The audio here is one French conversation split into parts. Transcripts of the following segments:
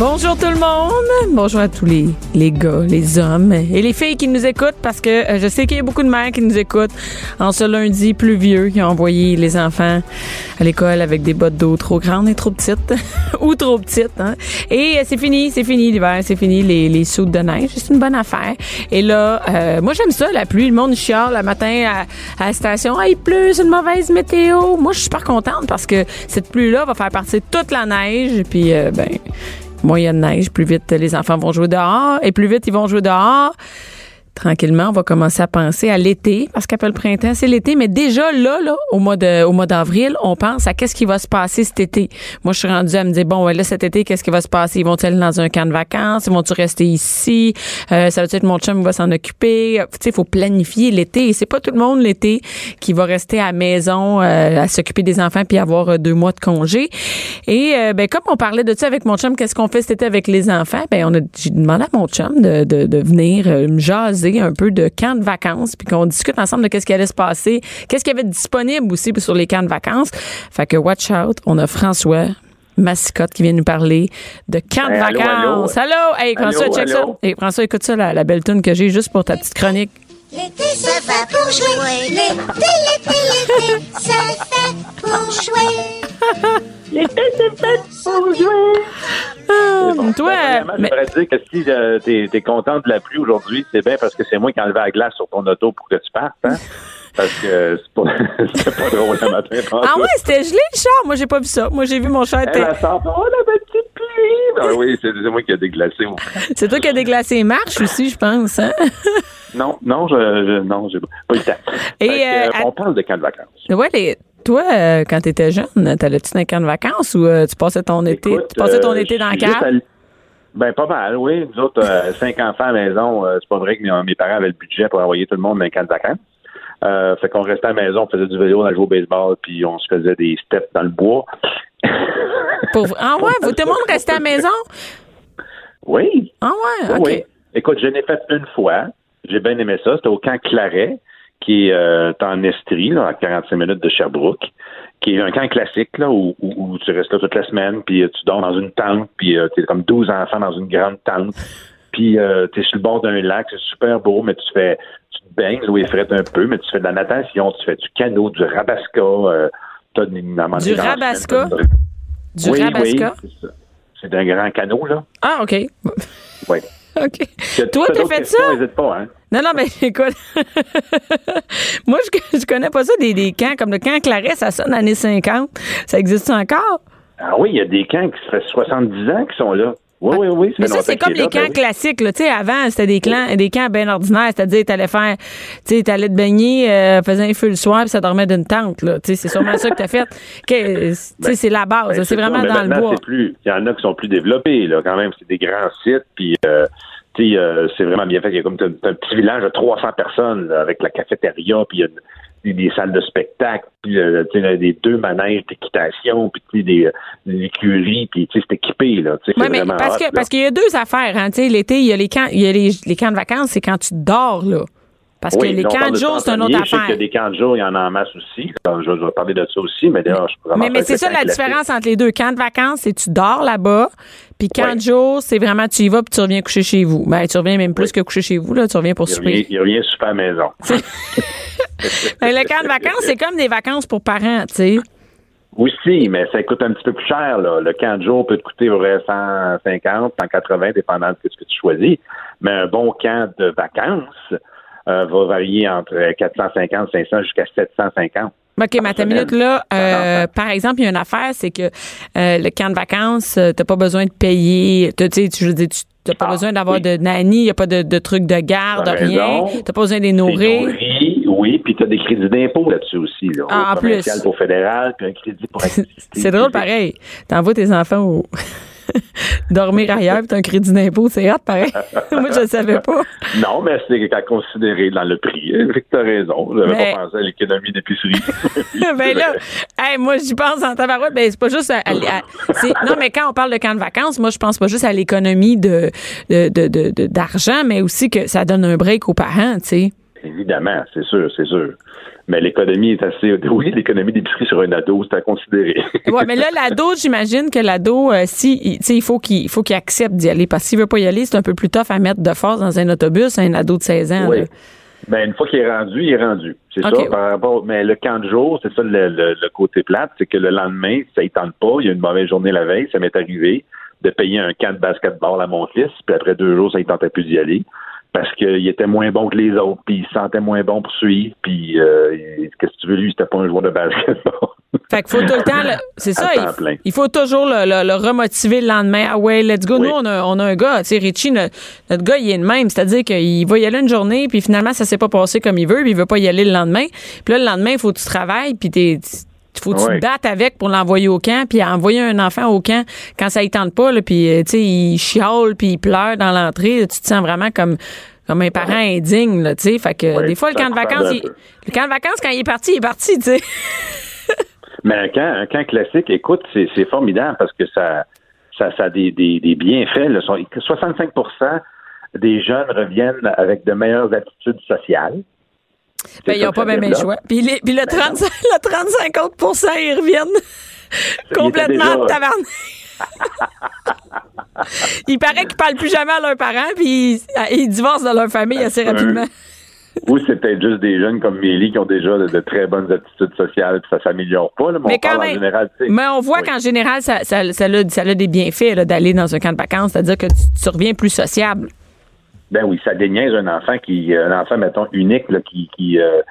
Bonjour tout le monde. Bonjour à tous les, les gars, les hommes et les filles qui nous écoutent parce que euh, je sais qu'il y a beaucoup de mères qui nous écoutent en ce lundi pluvieux qui ont envoyé les enfants à l'école avec des bottes d'eau trop grandes et trop petites ou trop petites. Hein? Et euh, c'est fini, c'est fini l'hiver, c'est fini les, les soutes de neige. C'est une bonne affaire. Et là, euh, moi j'aime ça, la pluie. Le monde chiale le matin à, la station. Ah, il pleut, c'est une mauvaise météo. Moi, je suis super contente parce que cette pluie-là va faire partir toute la neige. Puis, euh, ben moins il neige, plus vite les enfants vont jouer dehors et plus vite ils vont jouer dehors. Tranquillement, on va commencer à penser à l'été parce qu'après le printemps, c'est l'été. Mais déjà là, là, au mois de, au mois d'avril, on pense à qu'est-ce qui va se passer cet été. Moi, je suis rendue à me dire bon, là cet été, qu'est-ce qui va se passer? Ils vont aller dans un camp de vacances? Ils vont-ils rester ici? Euh, Ça veut dire que mon chum va s'en occuper? Tu sais, il faut planifier l'été. Et c'est pas tout le monde l'été qui va rester à la maison euh, à s'occuper des enfants puis avoir euh, deux mois de congé. Et euh, ben comme on parlait de ça avec mon chum, qu'est-ce qu'on fait cet été avec les enfants? Ben on a j'ai demandé à mon chum de, de, de venir euh, me jaser un peu de camps de vacances, puis qu'on discute ensemble de qu'est-ce qui allait se passer, qu'est-ce qu'il y avait de disponible aussi sur les camps de vacances. Fait que watch out, on a François Massicotte qui vient nous parler de camps de Hey, allô, vacances. Allô, Hey, François, Allô, check allô. ça. Hey, François, écoute ça, la, la belle tune que j'ai juste pour ta petite chronique. L'été, ça va pour jouer. L'été, l'été, l'été, ça fait pour jouer. L'été, c'est fait pour jouer. Ah, Bon, toi, mais- j'aimerais te dire que si euh, t'es es content de la pluie aujourd'hui, c'est bien parce que c'est moi qui ai enlevé la glace sur ton auto pour que tu partes, hein? Parce que c'est pas, c'est pas drôle le matin. ah ouais, c'était gelé le char. Moi, j'ai pas vu ça. Moi, j'ai vu mon char. Elle, était- elle sort, oh, la! Ben oui, c'est moi qui ai déglacé. C'est toi qui as déglacé les marches aussi, je pense. Hein? Non, non, je, je- non, j'ai pas eu le temps. Et, que, euh, euh, on parle de camp de vacances. Ouais, les- toi, euh, quand t'étais jeune, t'allais-tu dans un camp de vacances ou euh, tu passais ton été, tu passais ton été dans cave? allé- Ben, pas mal, oui. Nous autres, cinq enfants à la maison, c'est pas vrai que mes, mes parents avaient le budget pour envoyer tout le monde dans un camp de vacances. Euh, fait qu'on restait à la maison, on faisait du vélo, on allait jouer au baseball, puis on se faisait des steps dans le bois. Pour- Ah ouais, vous, tout le monde restait à la maison? Oui. Ah ouais, Oui, OK. oui. Écoute, je l'ai fait une fois. J'ai bien aimé ça. C'était au camp Claret, qui est euh, en Estrie, là, à 45 minutes de Sherbrooke, qui est un camp classique, là, où, où- où tu restes là toute la semaine, puis euh, tu dors dans une tente, puis euh, t'es comme 12 enfants dans une grande tente. Puis euh, t'es sur le bord d'un lac, c'est super beau, mais tu fais tu te baignes, l'eau est frette un peu, mais tu fais de la natation, tu fais du canot, du rabasca, euh, Du rabasca? Du oui, rabasca? Oui, c'est ça. C'est un grand canot, là. Ah, OK. Oui. OK. Si Toi, t'as fait ça? N'hésite pas, hein. Non, non, mais écoute. Moi, je, je connais pas ça, des, des camps comme le camp Claret, ça sonne années 50. Ça existe encore? Ah oui, il y a des camps qui se fait 70 ans qui sont là. Oui, oui, oui. Mais ça, c'est comme les camps classiques. Là. Tu sais, avant, c'était des, clans, des camps bien ordinaires. C'est-à-dire, t'allais faire, tu sais, t'allais te baigner, euh, faisais un feu le soir, puis ça dormait d'une tente. Là. Tu sais, c'est sûrement ça que t'as fait. Tu sais, c'est la base. là. c'est vraiment dans le bois. Plus, il y en a qui sont plus développés, là, quand même. C'est des grands sites, puis euh, tu sais, euh, c'est vraiment bien fait. Il y a comme t'as un petit village de 300 personnes là, avec la cafétéria, puis il y a des, des salles de spectacle, puis euh, des deux manèges d'équitation, puis sais, des, des écuries, puis c'est équipé. Là, Oui, c'est mais parce hot, que là. parce qu'il y a deux affaires. Hein. L'été, il y a les camps, il y a les, les camps de vacances, c'est quand tu dors là. Parce que les camps de jour, c'est une autre chansonniers. Je sais qu'il y affaire. a des camps de jour, il y en a en masse aussi. Je, je vais parler de ça aussi, mais d'ailleurs, je peux vraiment Mais, mais c'est ça la différence entre les deux. Camp de vacances, c'est tu dors là-bas, puis camp de jour, c'est vraiment tu y vas puis tu reviens coucher chez vous. Ben, tu reviens même plus Oui. que coucher chez vous, là, tu reviens pour Il revient, souper. il revient super à la maison. Ben, le camp de vacances, c'est comme des vacances pour parents, tu sais. Aussi, mais ça coûte un petit peu plus cher. Là. Le camp de jour peut te coûter vrai 150, 180, dépendant de ce que tu choisis. Mais un bon camp de vacances euh, va varier entre 450, 500 jusqu'à 750. OK, mais à ta minute, là, euh, par exemple, il y a une affaire, c'est que euh, le camp de vacances, t'as pas besoin de payer. t'as- Tu sais, tu- je veux dire, tu t'as pas Ah, besoin d'avoir oui. de nanny, il n'y a pas de, de trucs de garde, T'as rien. T'as pas besoin de les nourrir. nourri, oui, puis tu as des crédits d'impôt là-dessus aussi. Là, Ah, en plus. pour fédéral, puis un crédit pour. C'est drôle pareil. T'envoies tes enfants au, Dormir ailleurs, puis un crédit d'impôt, c'est hot, pareil. Moi, je le savais pas. Non, mais c'est à considérer dans le prix. Fait que t'as raison. J'avais Mais- pas pensé à l'économie d'épicerie. ben là, hey, moi, j'y pense en tabarouette. Ben, c'est pas juste à, à- à- c'est- non, mais quand on parle de camp de vacances, moi, je pense pas juste à l'économie de- d'argent, mais aussi que ça donne un break aux parents, tu sais. Évidemment, c'est sûr, c'est sûr. Mais l'économie est assez. Oui, l'économie d'épicerie sur un ado, c'est à considérer. Ouais, mais là, l'ado, j'imagine que l'ado, euh, si, il- faut qu'il, il faut qu'il accepte d'y aller. Parce que s'il veut pas y aller, c'est un peu plus tough à mettre de force dans un autobus, un ado de 16 ans. Oui. Ben, une fois qu'il est rendu, il est rendu. C'est ça. Par rapport, mais le camp de jour, c'est ça le, le- le côté plate, c'est que le lendemain, ça ne tente pas, il y a une mauvaise journée la veille, ça m'est arrivé de payer un camp de basketball à mon fils, puis après deux jours, ça ne tentait plus d'y aller. Parce qu'il était moins bon que les autres, puis il se sentait moins bon pour suivre, puis euh, qu'est-ce que tu veux, lui, c'était pas un joueur de basketball. Fait qu'il faut tout le temps, le- c'est ça, il, plein. il faut toujours le, le- le remotiver le lendemain. Ah ouais, let's go. Oui. Nous, on a, on a un gars, tu sais, Richie, notre, notre gars, il est le même. C'est-à-dire qu'il va y aller une journée, puis finalement, ça s'est pas passé comme il veut, puis il veut pas y aller le lendemain. Puis là, le lendemain, il faut que tu travailles, puis t'es... Il faut que tu te battes avec pour l'envoyer au camp, puis envoyer un enfant au camp quand ça y tente pas, là, puis euh, tu sais, il chiale, puis il pleure dans l'entrée. Tu te sens vraiment comme comme un parent indigne, là, tu sais. Fait que Oui, des fois, le camp de vacances, il- le camp de vacances, quand il est parti, il est parti, tu sais. Mais un camp, un camp classique, écoute, c'est formidable parce que ça, ça, ça a des, des, des bienfaits. Là. Sont- 65% des jeunes reviennent avec de meilleures attitudes sociales. Ben, ils n'ont pas même développe. choix. Puis, les- puis le, 35, le 35 autres ils reviennent complètement déjà- taverne. Il paraît qu'ils parlent plus jamais à leurs parents, puis ils, ils divorcent de leur famille assez rapidement. Ou c'est peut-être juste des jeunes comme Mélie qui ont déjà de, de très bonnes attitudes sociales, puis ça s'améliore pas. Là, mais, Mais on quand parle même- en général. Mais on voit Oui. qu'en général, ça, ça, ça, a, ça a des bienfaits d'aller dans un camp de vacances, c'est-à-dire que tu, tu reviens plus sociable. Ben oui, ça déniaise un enfant qui, un enfant, mettons, unique, là, qui, qui, euh,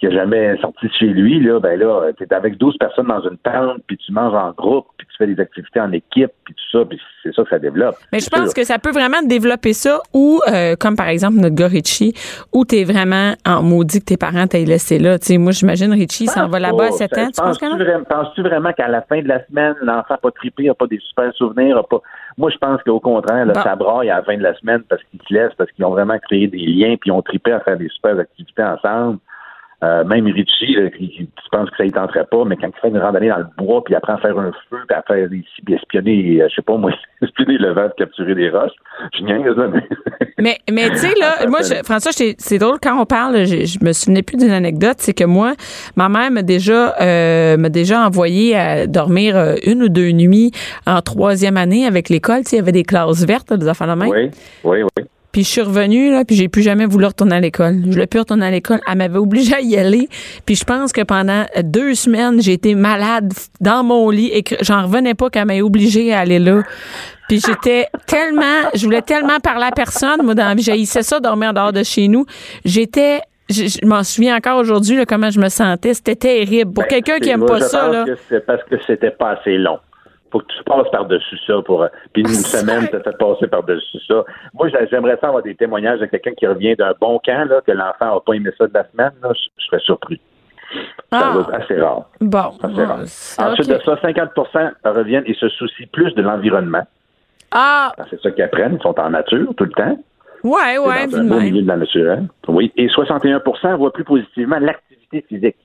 qui a jamais sorti de chez lui, là, ben là, t'es avec 12 personnes dans une tente, puis tu manges en groupe, puis tu fais des activités en équipe, puis tout ça, puis c'est ça que ça développe. Mais je pense sûr. que ça peut vraiment développer ça, ou euh, comme par exemple notre gars Richie, où t'es vraiment en maudit que tes parents t'aient laissé là. Tu sais, moi, j'imagine Richie s'en va là-bas à 7 ans. Tu penses? Penses-tu vraiment, penses-tu vraiment qu'à la fin de la semaine, l'enfant n'a pas trippé, n'a pas des super souvenirs, a pas. Moi, je pense qu'au contraire, là, Bon. ça braille à la fin de la semaine parce qu'ils se laissent, parce qu'ils ont vraiment créé des liens, puis ils ont trippé à faire des super activités ensemble. Euh, même Richie, là, qui, tu penses que ça ne tenterait pas, mais quand il fait une randonnée dans le bois, puis il apprend à faire un feu, puis à faire des, espionner, euh, je sais pas moi, espionner le vent, capturer des roches, je niaise, mais... Mais, mais tu sais, là, moi, je- François, c'est drôle, quand on parle, je, je me souvenais plus d'une anecdote, c'est que moi, ma mère m'a déjà, euh, m'a déjà envoyé à dormir euh, une ou deux nuits en troisième année avec l'école. Tu sais, il y avait des classes vertes, des enfants de main. Oui, oui, oui. Puis je suis revenue, là, puis j'ai plus jamais voulu retourner à l'école. Je voulais plus retourner à l'école. Elle m'avait obligée à y aller. Puis je pense que pendant deux semaines, j'ai été malade dans mon lit et que j'en revenais pas qu'elle m'ait obligée à aller là. Puis j'étais tellement, je voulais tellement parler à personne, moi, dans la vie. J'haïssais ça, dormir en dehors de chez nous. J'étais, je, je m'en souviens encore aujourd'hui, comment je me sentais. C'était terrible. Pour Ben, quelqu'un qui aime moi, pas je ça, pense là. que c'est parce que c'était pas assez long. Faut que tu passes par-dessus ça pour. euh, Puis une semaine, tu fait passer par-dessus ça. Moi, j'a- j'aimerais ça avoir des témoignages de quelqu'un qui revient d'un bon camp, là, que l'enfant n'a pas aimé ça de la semaine, là, je, serais surpris. Ça Ah. va être assez rare. Bon. Assez rare. Ensuite de ça, 50 reviennent et se soucient plus de l'environnement. Ah, C'est ça qu'ils apprennent. Ils sont en nature tout le temps. ouais, ouais, dans un beau milieu de la nature. hein. Oui. Et 61% voient plus positivement l'activité physique.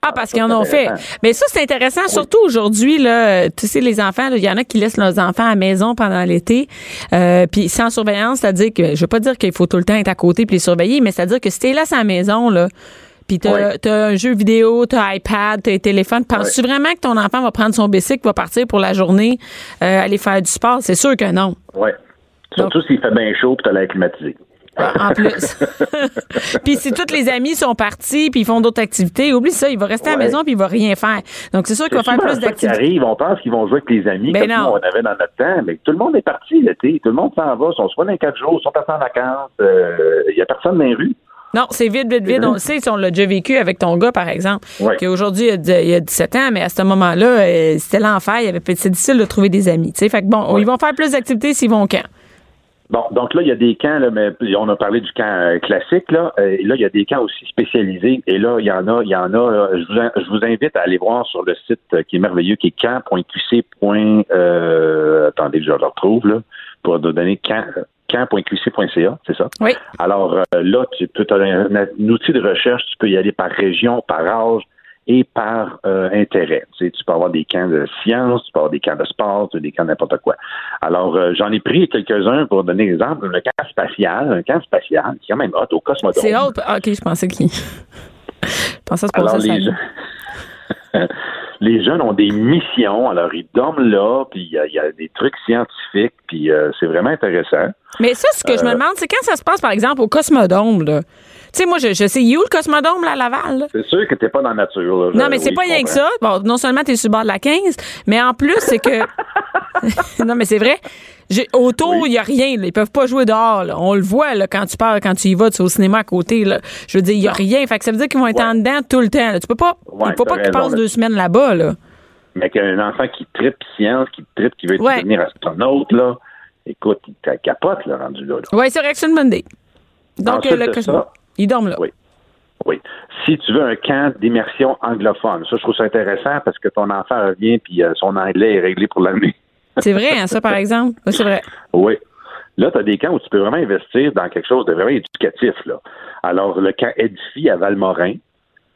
Ah, parce ça, qu'ils en ont fait. Mais ça, c'est intéressant, surtout aujourd'hui, là. Tu sais, les enfants, il y en a qui laissent leurs enfants à la maison pendant l'été, euh, puis sans surveillance, c'est-à-dire que, je veux pas dire qu'il faut tout le temps être à côté puis les surveiller, mais c'est-à-dire que si t'es là à la maison, là, puis t'as, t'as un jeu vidéo, t'as iPad, t'as un téléphone, penses-tu vraiment que ton enfant va prendre son bicycle, va partir pour la journée, euh, aller faire du sport? C'est sûr que non. Oui. Surtout s'il fait bien chaud et tu as l'air climatisé. En plus. puis si tous les amis sont partis puis ils font d'autres activités, oublie ça, il va rester à la maison puis il va rien faire. Donc c'est sûr qu'il va faire plus d'activités. on pense qu'ils vont jouer avec les amis Ben comme nous, on avait dans notre temps, mais tout le monde est parti l'été, tout le monde s'en va, ils sont soit dans quatre jours, ils sont partis en vacances, euh, il y a personne dans les rues. Non, c'est vide, vide, vide. On le sait, si on l'a déjà vécu avec ton gars, par exemple, Ouais. qui aujourd'hui, il, il a 17 ans, mais à ce moment-là, euh, c'était l'enfer. Il avait c'est difficile de trouver des amis. tu sais. Fait que bon, Ouais. ils vont faire plus d'activités s'ils vont au camp. Bon, donc là, il y a des camps, là, mais on a parlé du camp euh, classique, là. Euh, et là, il y a des camps aussi spécialisés. Et là, il y en a, il y en a. là, je, vous, in- je vous invite à aller voir sur le site euh, qui est merveilleux, qui est camp.qc. Euh, attendez, je le retrouve, là, pour donner camp, camp.qc.ca, c'est ça? Oui. Alors euh, là, tu peux as un, un outil de recherche, tu peux y aller par région, par âge et par euh, intérêt. Tu, sais, tu peux avoir des camps de sciences, tu peux avoir des camps de sport, tu as des camps de n'importe quoi. Alors, euh, j'en ai pris quelques-uns pour donner l'exemple. Le camp spatial, un camp spatial, qui est quand même hot au Cosmodrome. C'est autre. Ah, OK, je pensais qu'il. je pensais que Alors, ça les, jeunes, les jeunes ont des missions, alors ils dorment là, puis il y, a- il y a des trucs scientifiques, puis euh, c'est vraiment intéressant. Mais ça, ce que je me demande, c'est quand ça se passe, par exemple, au Cosmodome, là. Tu sais, moi, je, je sais, il est où le Cosmodome, là, à Laval? C'est sûr que t'es pas dans la nature. là. Non, mais c'est oui, pas rien que ça. Bon, non seulement tu es sur le bord de la 15, mais en plus, c'est que. non, mais c'est vrai. Autour, il Oui. y a rien. là. Ils peuvent pas jouer dehors. là. On le voit là, quand tu pars, quand tu y vas, tu es au cinéma à côté. Là. Je veux dire, il y a rien. Fait que ça veut dire qu'ils vont être Ouais. en dedans tout le temps. là. Tu peux pas. Ouais, il faut pas qu'ils passent deux semaines là-bas. Là. Mais qu'un enfant qui tripe science, qui tripe, qui veut Ouais. devenir astronaute, là, écoute, il capote, là, rendu là. là. Oui, c'est vrai que c'est une bonne idée. Donc, Ensuite le de ça- Ils dorment là. Oui. Oui. Si tu veux un camp d'immersion anglophone, ça, je trouve ça intéressant parce que ton enfant revient puis euh, son anglais est réglé pour l'année. C'est vrai, hein, ça, par exemple? Oui, c'est vrai. Oui. Là, tu as des camps où tu peux vraiment investir dans quelque chose de vraiment éducatif. Là. Alors, le camp Edifie à Valmorin,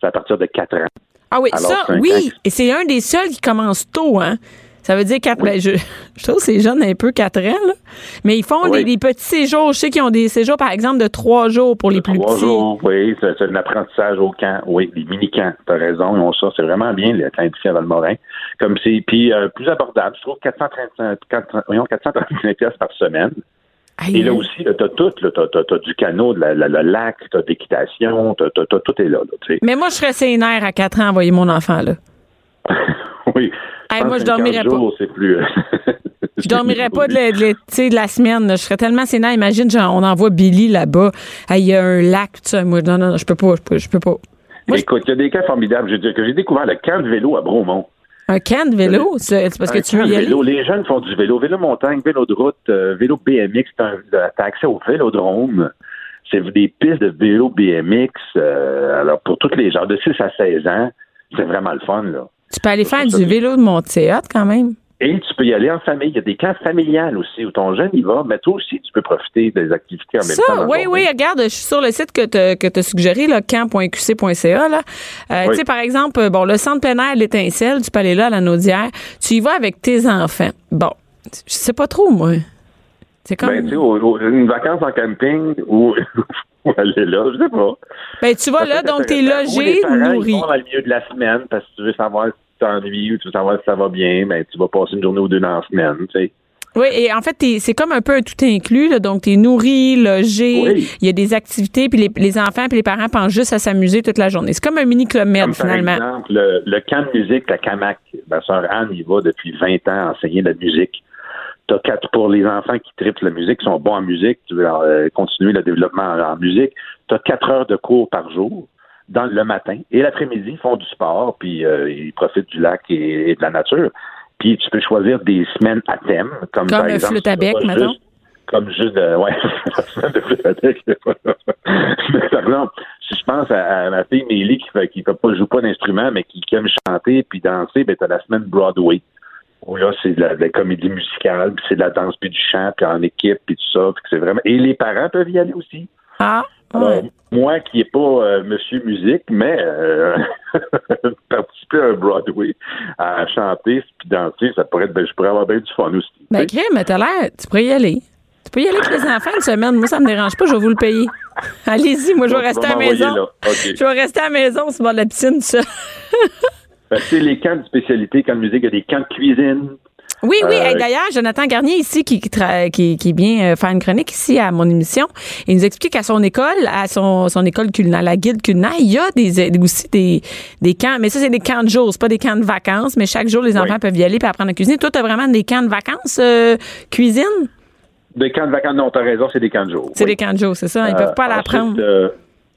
c'est à partir de 4 ans. Ah oui, Alors, ça, oui. Et c'est un des seuls qui commence tôt, hein. Ça veut dire quatre. ben, je, je trouve que c'est jeune un peu quatre ans, là. Mais ils font Oui. des, des petits séjours. Je sais qu'ils ont des séjours, par exemple, de trois jours pour les plus Trois petits. jours, oui, c'est c'est un apprentissage au camp. Oui, des mini-camps, tu as raison, ils ont ça. C'est vraiment bien, le camp à Valmorin. Comme c'est, puis euh, plus abordable, je trouve 435, 400 voyons, 435 pièces par semaine. Aïe, Et là aussi, tu as tout, tu as, du canot, de la- la- le lac, tu as d'équitation, t'as- t'as- t'as- tout est là. là. Mais moi, je serais sénère à quatre ans envoyer mon enfant, là. oui. Hey, moi, je dormirais pas. jours, c'est plus. euh, Je dormirais pas de la, de la- tu sais, de la semaine. Je serais tellement sénère. Imagine, genre, on envoie Billy là-bas. Hey, Il y a un lac, tout ça. Moi, non, non, non, je peux pas. Je peux, je peux pas. Moi, Écoute, il y a des cas formidables. Je veux dire que j'ai découvert le camp de vélo à Bromont. un camp de vélo, c'est c'est parce que Un tu veux camp y vélo. Les jeunes font du vélo, vélo montagne, vélo de route, euh, vélo BMX. T'as as accès au vélodrome. C'est des pistes de vélo BMX. euh, alors, pour tous les gens de 6 à 16 ans, c'est vraiment le fun, là. Tu peux aller faire du vélo de Montséat quand même. Et tu peux y aller en famille. Il y a des camps familiales aussi où ton jeune y va, mais toi aussi, tu peux profiter des activités en même temps. Ça, oui, oui, regarde, je suis sur le site que tu que as suggéré, là, camp.qc.ca. Là. Euh, Oui. Tu sais, par exemple, euh, bon, le centre plein air, l'étincelle, tu peux aller là à la Naudière. Tu y vas avec tes enfants. Bon, je sais pas trop, moi. C'est comme. Ben, tu sais, une vacance en camping ou, ou aller là, je sais pas. Ben, tu vas Ça là, donc t'es. Ou logé, parents, ils nourri. vont dans le milieu de la semaine parce que tu veux savoir si tu t'ennuies ou tu veux savoir si ça va bien, ben, tu vas passer une journée ou deux dans la semaine, tu sais. Oui, et en fait, c'est comme un peu un tout inclus. Là, donc, tu es nourri, logé, Oui. il y a des activités, puis les, les enfants puis les parents pensent juste à s'amuser toute la journée. C'est comme un mini club med, Comme par finalement. exemple, le, le camp de musique, la CAMAC. Ma sœur Anne y va depuis 20 ans enseigner la musique. T'as quatre pour les enfants qui tripent la musique, qui sont bons en musique, tu veux euh, continuer le développement en, en musique. Tu as quatre heures de cours par jour dans le matin et l'après-midi, ils font du sport, puis euh, ils profitent du lac et, et de la nature. Puis tu peux choisir des semaines à thème, comme, Comme par le exemple, flûte à bec, juste- Comme juste, de, ouais, la semaine de flûte à bec. Mais par exemple, si je pense à, à ma fille Mélie qui fait, qui joue pas d'instrument, mais qui, qui aime chanter puis danser, ben t'as la semaine Broadway. Où là, c'est de la, de la comédie musicale, puis c'est de la danse puis du chant, puis en équipe, puis tout ça. C'est vraiment. Et les parents peuvent y aller aussi. Ah, Alors, ouais. moi qui n'ai pas euh, Monsieur Musique, mais euh, participer à un Broadway, à chanter puis danser, ça pourrait être, ben, je pourrais avoir bien du fun aussi. Ben, crème, mais t'as l'air, tu pourrais y aller. Tu peux y aller avec les enfants une semaine. Moi, ça me dérange pas, je vais vous le payer. Allez-y, moi, je vais rester à la maison. Je vais rester à la maison, sur le bord de la piscine, ça. Tu sais, les camps de spécialité, camps de musique, il y a des camps de cuisine. Oui, oui. Euh, Hey, D'ailleurs, Jonathan Garnier, ici, qui, vient euh, faire une chronique ici à mon émission, il nous explique qu'à son école, à son, son école culinaire, la guide culinaire, il y a des, aussi des, des camps. Mais ça, c'est des camps de jour, c'est pas des camps de vacances, mais chaque jour, les enfants Oui. peuvent y aller et apprendre à cuisiner. Toi, tu as vraiment des camps de vacances euh, cuisine? Des camps de vacances, non, t'as raison, c'est des camps de jour. C'est oui. des camps de jour, c'est ça? Ils Euh, peuvent pas l'apprendre.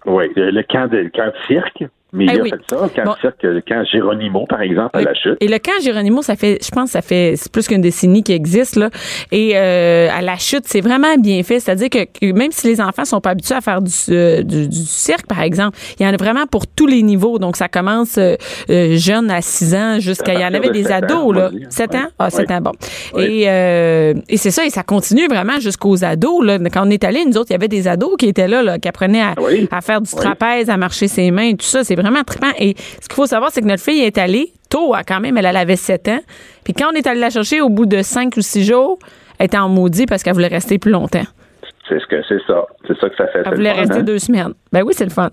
oui, le camp de, le camp de cirque. Mais il Eh a oui. fait ça. Quand, Bon. cirque, le camp Géronimo, par exemple, à la chute. Et le camp Géronimo, ça fait, je pense, ça fait plus qu'une décennie qui existe là. Et euh, à la chute, c'est vraiment bien fait. C'est-à-dire que, que même si les enfants sont pas habitués à faire du, euh, du, du cirque, par exemple, il y en a vraiment pour tous les niveaux. Donc ça commence euh, euh, jeune à 6 ans jusqu'à il y en avait de des ans, ados là. dire. 7 Ouais. ans, ah 7 Ouais. ans, bon. Ouais. Et euh, et c'est ça, et ça continue vraiment jusqu'aux ados là. Quand on est allé, nous autres, il y avait des ados qui étaient là, là qui apprenaient à, à faire du trapèze, à marcher ses mains, tout ça. C'est vraiment trippant. Et ce qu'il faut savoir, c'est que notre fille est allée tôt, hein, quand même. Elle, elle avait 7 ans. Puis quand on est allé la chercher au bout de 5 ou 6 jours, elle était en maudit parce qu'elle voulait rester plus longtemps. C'est ce que c'est ça. C'est ça que ça fait. Elle voulait fun, rester hein? deux semaines. Ben oui, c'est le fun.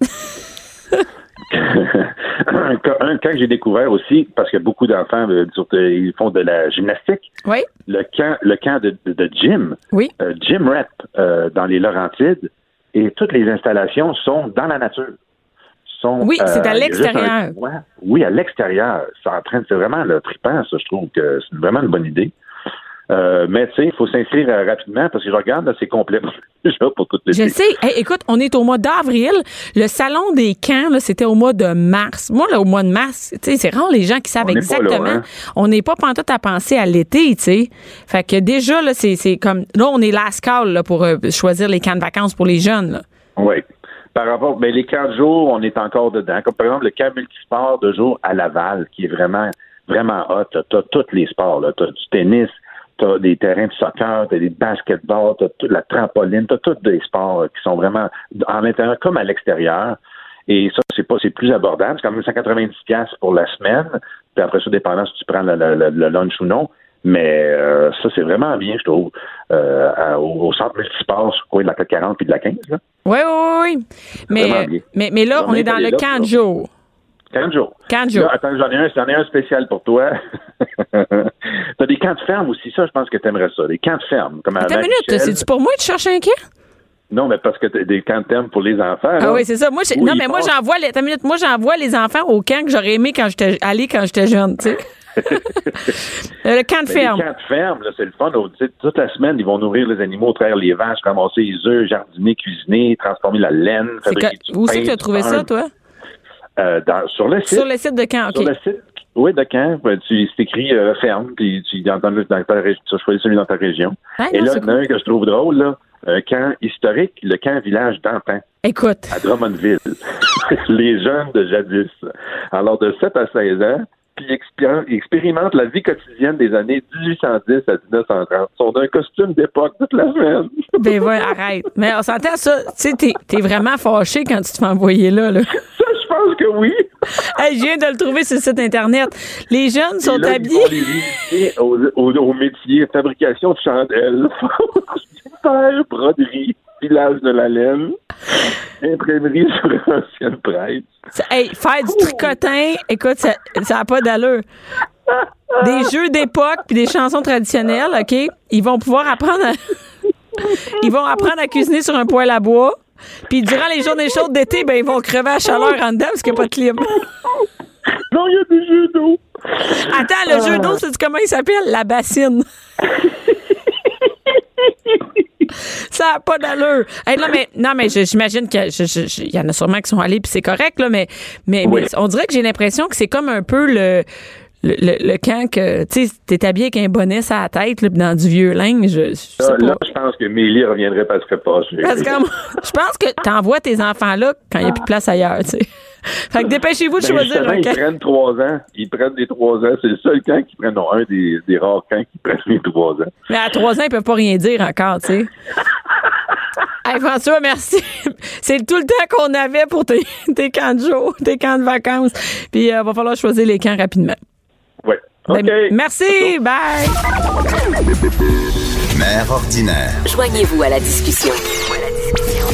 un, camp que j'ai découvert aussi, parce que beaucoup d'enfants euh, surtout, ils font de la gymnastique. oui, Le camp, le camp de, de, de gym, oui. euh, Gym Rep euh, dans les Laurentides, et toutes les installations sont dans la nature. Sont, Oui, c'est à a juste l'extérieur. oui, à l'extérieur. C'est vraiment le trippant, ça. Je trouve que c'est vraiment une bonne idée. Euh, mais tu sais, il faut s'inscrire euh, rapidement parce que je regarde, c'est complet déjà pour toute Je sais. Hey, écoute, on est au mois d'avril. Le salon des camps, c'était au mois de mars. Moi, là, au mois de mars, tu sais, c'est rare les gens qui savent On là, exactement. hein. On n'est pas pantoute à penser à l'été, tu sais. Fait que déjà, là, c'est, comme, là, on est last call, là, pour euh, choisir les camps de vacances pour les jeunes. Oui. Par rapport, mais les camps de jour, on est encore dedans. Comme par exemple le camp multisport de jour à Laval, qui est vraiment, vraiment hot. Tu as tous les sports. Tu as du tennis, tu as des terrains de soccer, tu as des basketballs, tu as toute la trampoline, tu as tous des sports euh, qui sont vraiment en l'intérieur comme à l'extérieur. Et ça, c'est pas, c'est plus abordable. C'est quand même 190 pièces pour la semaine. Puis après ça, dépendant si tu prends le- le- le lunch ou non. Mais euh, ça, c'est vraiment bien, je trouve, euh, à- au, au centre multisport, coin de la 440 puis de la 15. Là. Oui, oui, oui. Mais, mais, mais là, On on est dans le là, camp de jour. 40 jours. Camp de jour. Là, attends, j'en ai un, j'en ai un spécial pour toi. T'as des camps de ferme aussi, ça, je pense que t'aimerais ça. Des camps de ferme, comme Attends une minute, c'est-tu pour moi de chercher un camp? Non, mais parce que t'as des camps de ferme pour les enfants. Ah là. oui, c'est ça. Moi, non, mais moi, j'envoie les, attends une minute, moi, j'envoie les enfants au camp que j'aurais aimé quand j'étais allé quand j'étais jeune, tu sais. Euh, le camp de Mais ferme. Les camps de ferme, c'est le fun. Toute la semaine, ils vont nourrir les animaux, traire les vaches, ramasser les œufs, jardiner, cuisiner, transformer la laine, fabriquer que- du où c'est que tu as trouvé ça, toi? Euh, dans- sur le site. Sur le site de camp, Sur OK. le site, oui, de Caen, ben, tu c'est écrit euh, ferme, puis tu, dans, dans, dans ta tu choisis celui dans ta région. Ah, Et non, là, il y en a un que je trouve drôle, là, un camp historique, le camp village d'Antin, Écoute, à Drummondville. Les jeunes de jadis. Alors, de 7 à 16 ans, puis ils expérimentent la vie quotidienne des années 1810 à 1930. Ils sont d'un costume d'époque toute la semaine. ben ouais, arrête. Mais on s'entend ça, tu sais, t'es, t'es vraiment fâché quand tu te fais envoyer là, là. Ça, je pense que oui. Hey, je viens de le trouver sur le site Internet. Les jeunes sont là, ils habillés. au, au, au métier fabrication de chandelles, broderie, filage de la laine, imprimerie sur ancienne presse. Hey, faire du tricotin, écoute, ça ça a pas d'allure. Des jeux d'époque puis des chansons traditionnelles, OK? Ils vont pouvoir apprendre à... Ils vont apprendre à cuisiner sur un poêle à bois. Puis durant les journées chaudes d'été, ben ils vont crever à chaleur en dedans parce qu'il n'y a pas de clim. Non, il y a des jeux d'eau. Attends, le jeu d'eau, c'est comment il s'appelle? La bassine. Ça n'a pas d'allure. Hey, non, mais, non, mais j'imagine qu'il y en a sûrement qui sont allés, puis c'est correct, là, mais, mais, Oui. mais on dirait que j'ai l'impression que c'est comme un peu le, le, le, le camp que, tu sais, t'es habillé avec un bonnet à la tête, là, puis dans du vieux linge. Je, je sais Là, pas. là, je pense que Mélie reviendrait pas, pas. Parce que je pense que t'envoies tes enfants là quand il n'y a plus de place ailleurs, tu sais. Fait que dépêchez-vous de Ben, choisir un ils camp. prennent trois ans. Ils prennent des trois ans. C'est le seul camp qui prennent, non, un des, des rares camps qui prennent les trois ans. Mais à trois ans, ils peuvent pas rien dire encore, tu sais. Hey François, merci. C'est tout le temps qu'on avait pour tes, tes camps de jour, tes camps de vacances. Puis il va falloir choisir les camps rapidement. Ouais. OK. Ben, merci, bye. Mère ordinaire. Joignez-vous à la discussion.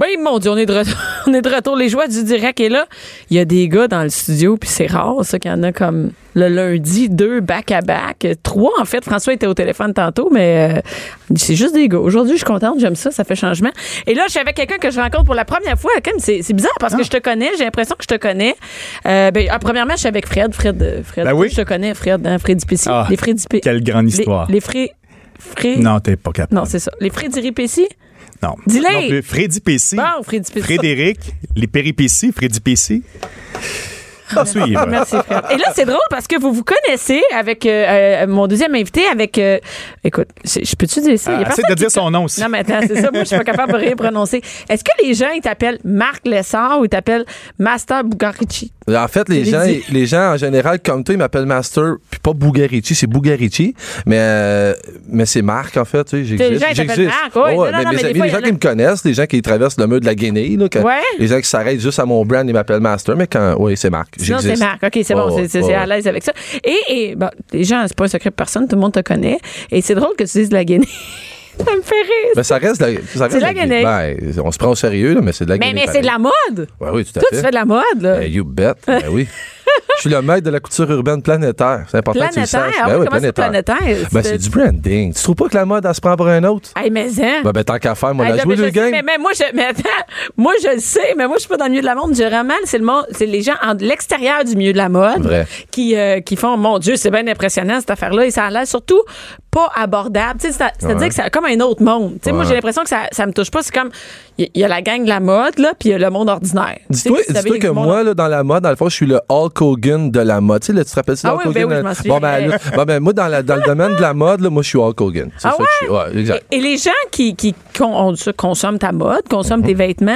Oui, mon Dieu, on est de retour, On est de retour. Les joies du direct est là. Il y a des gars dans le studio, puis c'est rare, ça, qu'il y en a comme le lundi, deux back-à-back. Trois, en fait. François était au téléphone tantôt, mais euh, c'est juste des gars. Aujourd'hui, je suis contente, j'aime ça, ça fait changement. Et là, je suis avec quelqu'un que je rencontre pour la première fois. C'est c'est bizarre parce que je te connais, j'ai l'impression que je te connais. Euh, ben, ah, premièrement, je suis avec Fred. Fred, euh, Fred Ben oui. je te connais, Fred, hein, Fred Pessi. Ah, les Fred quelle grande Les- histoire. Les, Fred. Fred. Non, t'es pas capable. Non, c'est ça. Les Fred Pessi. Non. Dis-le. Freddy Pessi. Bon, Freddy Pessi. Frédéric, les péripéties, Freddy Pessi. À suivre. Ah, Merci, Fred. Et là, c'est drôle parce que vous vous connaissez avec euh, euh, mon deuxième invité, avec. euh, écoute, je, peux-tu dire ça? Il y a Ah, de dire son nom aussi. Non, mais attends, c'est ça. Moi, je suis pas capable de rien prononcer. Est-ce que les gens, ils t'appellent Marc Lessard ou ils t'appellent Master Bugarici? En fait, les gens, dit. les gens en général, comme toi, ils m'appellent Master, puis pas Bugarici, c'est Bugarici, mais euh, mais c'est Marc en fait. Tu sais, j'existe. Ouais, Non, non, mais non, amis, fois, les gens qui me connaissent, les gens qui traversent le mur de la Guinée, là, Ouais. les gens qui s'arrêtent juste à mon brand, ils m'appellent Master, mais quand, oui, c'est Marc. Sinon, c'est. Marc. OK, c'est bon. C'est à l'aise avec ça. Et, et bon, les gens, c'est pas un secret pour personne. Tout le monde te connaît. Et c'est drôle que tu dises de la Guinée. ça me fait rire. Mais ça reste, de la- ça reste de la. Ben, on se prend au sérieux, là, mais c'est de la mais mais c'est de la mode. Ouais, oui, tout à Toi, fait. tu fais de la mode, là. Ben, you bet. Ben oui. Je suis le maître de la couture urbaine planétaire. C'est important que tu le Planétaire? saches. Ah Ben oui, comment planétaire? Ben, c'est du branding. Tu trouves pas que la mode, elle se prend pour un autre? Hey, mais hein? Ben, ben, tant qu'à faire, moi, Hey, la jouer le sais, game. mais, mais moi, je, mais attends, moi, je le sais, mais moi, je suis pas dans le milieu de la mode. Généralement, c'est le monde, c'est les gens en l'extérieur du milieu de la mode Vrai. qui, euh, qui font, mon Dieu, c'est bien impressionnant, cette affaire-là. Et ça a l'air surtout pas abordable. C'est-à-dire Ouais. que c'est comme un autre monde. Tu sais, Moi, Ouais. j'ai l'impression que ça, ça me touche pas. C'est comme, il y, y a la gang de la mode, là, puis il y a le monde ordinaire. Dis-toi savez, dis-toi que moi, là, dans la mode, dans le fond, je suis le Hulk Hogan de la mode. Tu sais, là, tu te rappelles ça, Ah Hulk oui, ben Hogan? oui, je euh. Bon, ben, là, bon, ben, moi, dans, la- dans le domaine de la mode, là, moi, je suis Hulk Hogan. C'est Ah ça que je suis. Ouais, exact. Et, et les gens qui, qui con- on consomment ta mode, consomment Mhm. tes vêtements,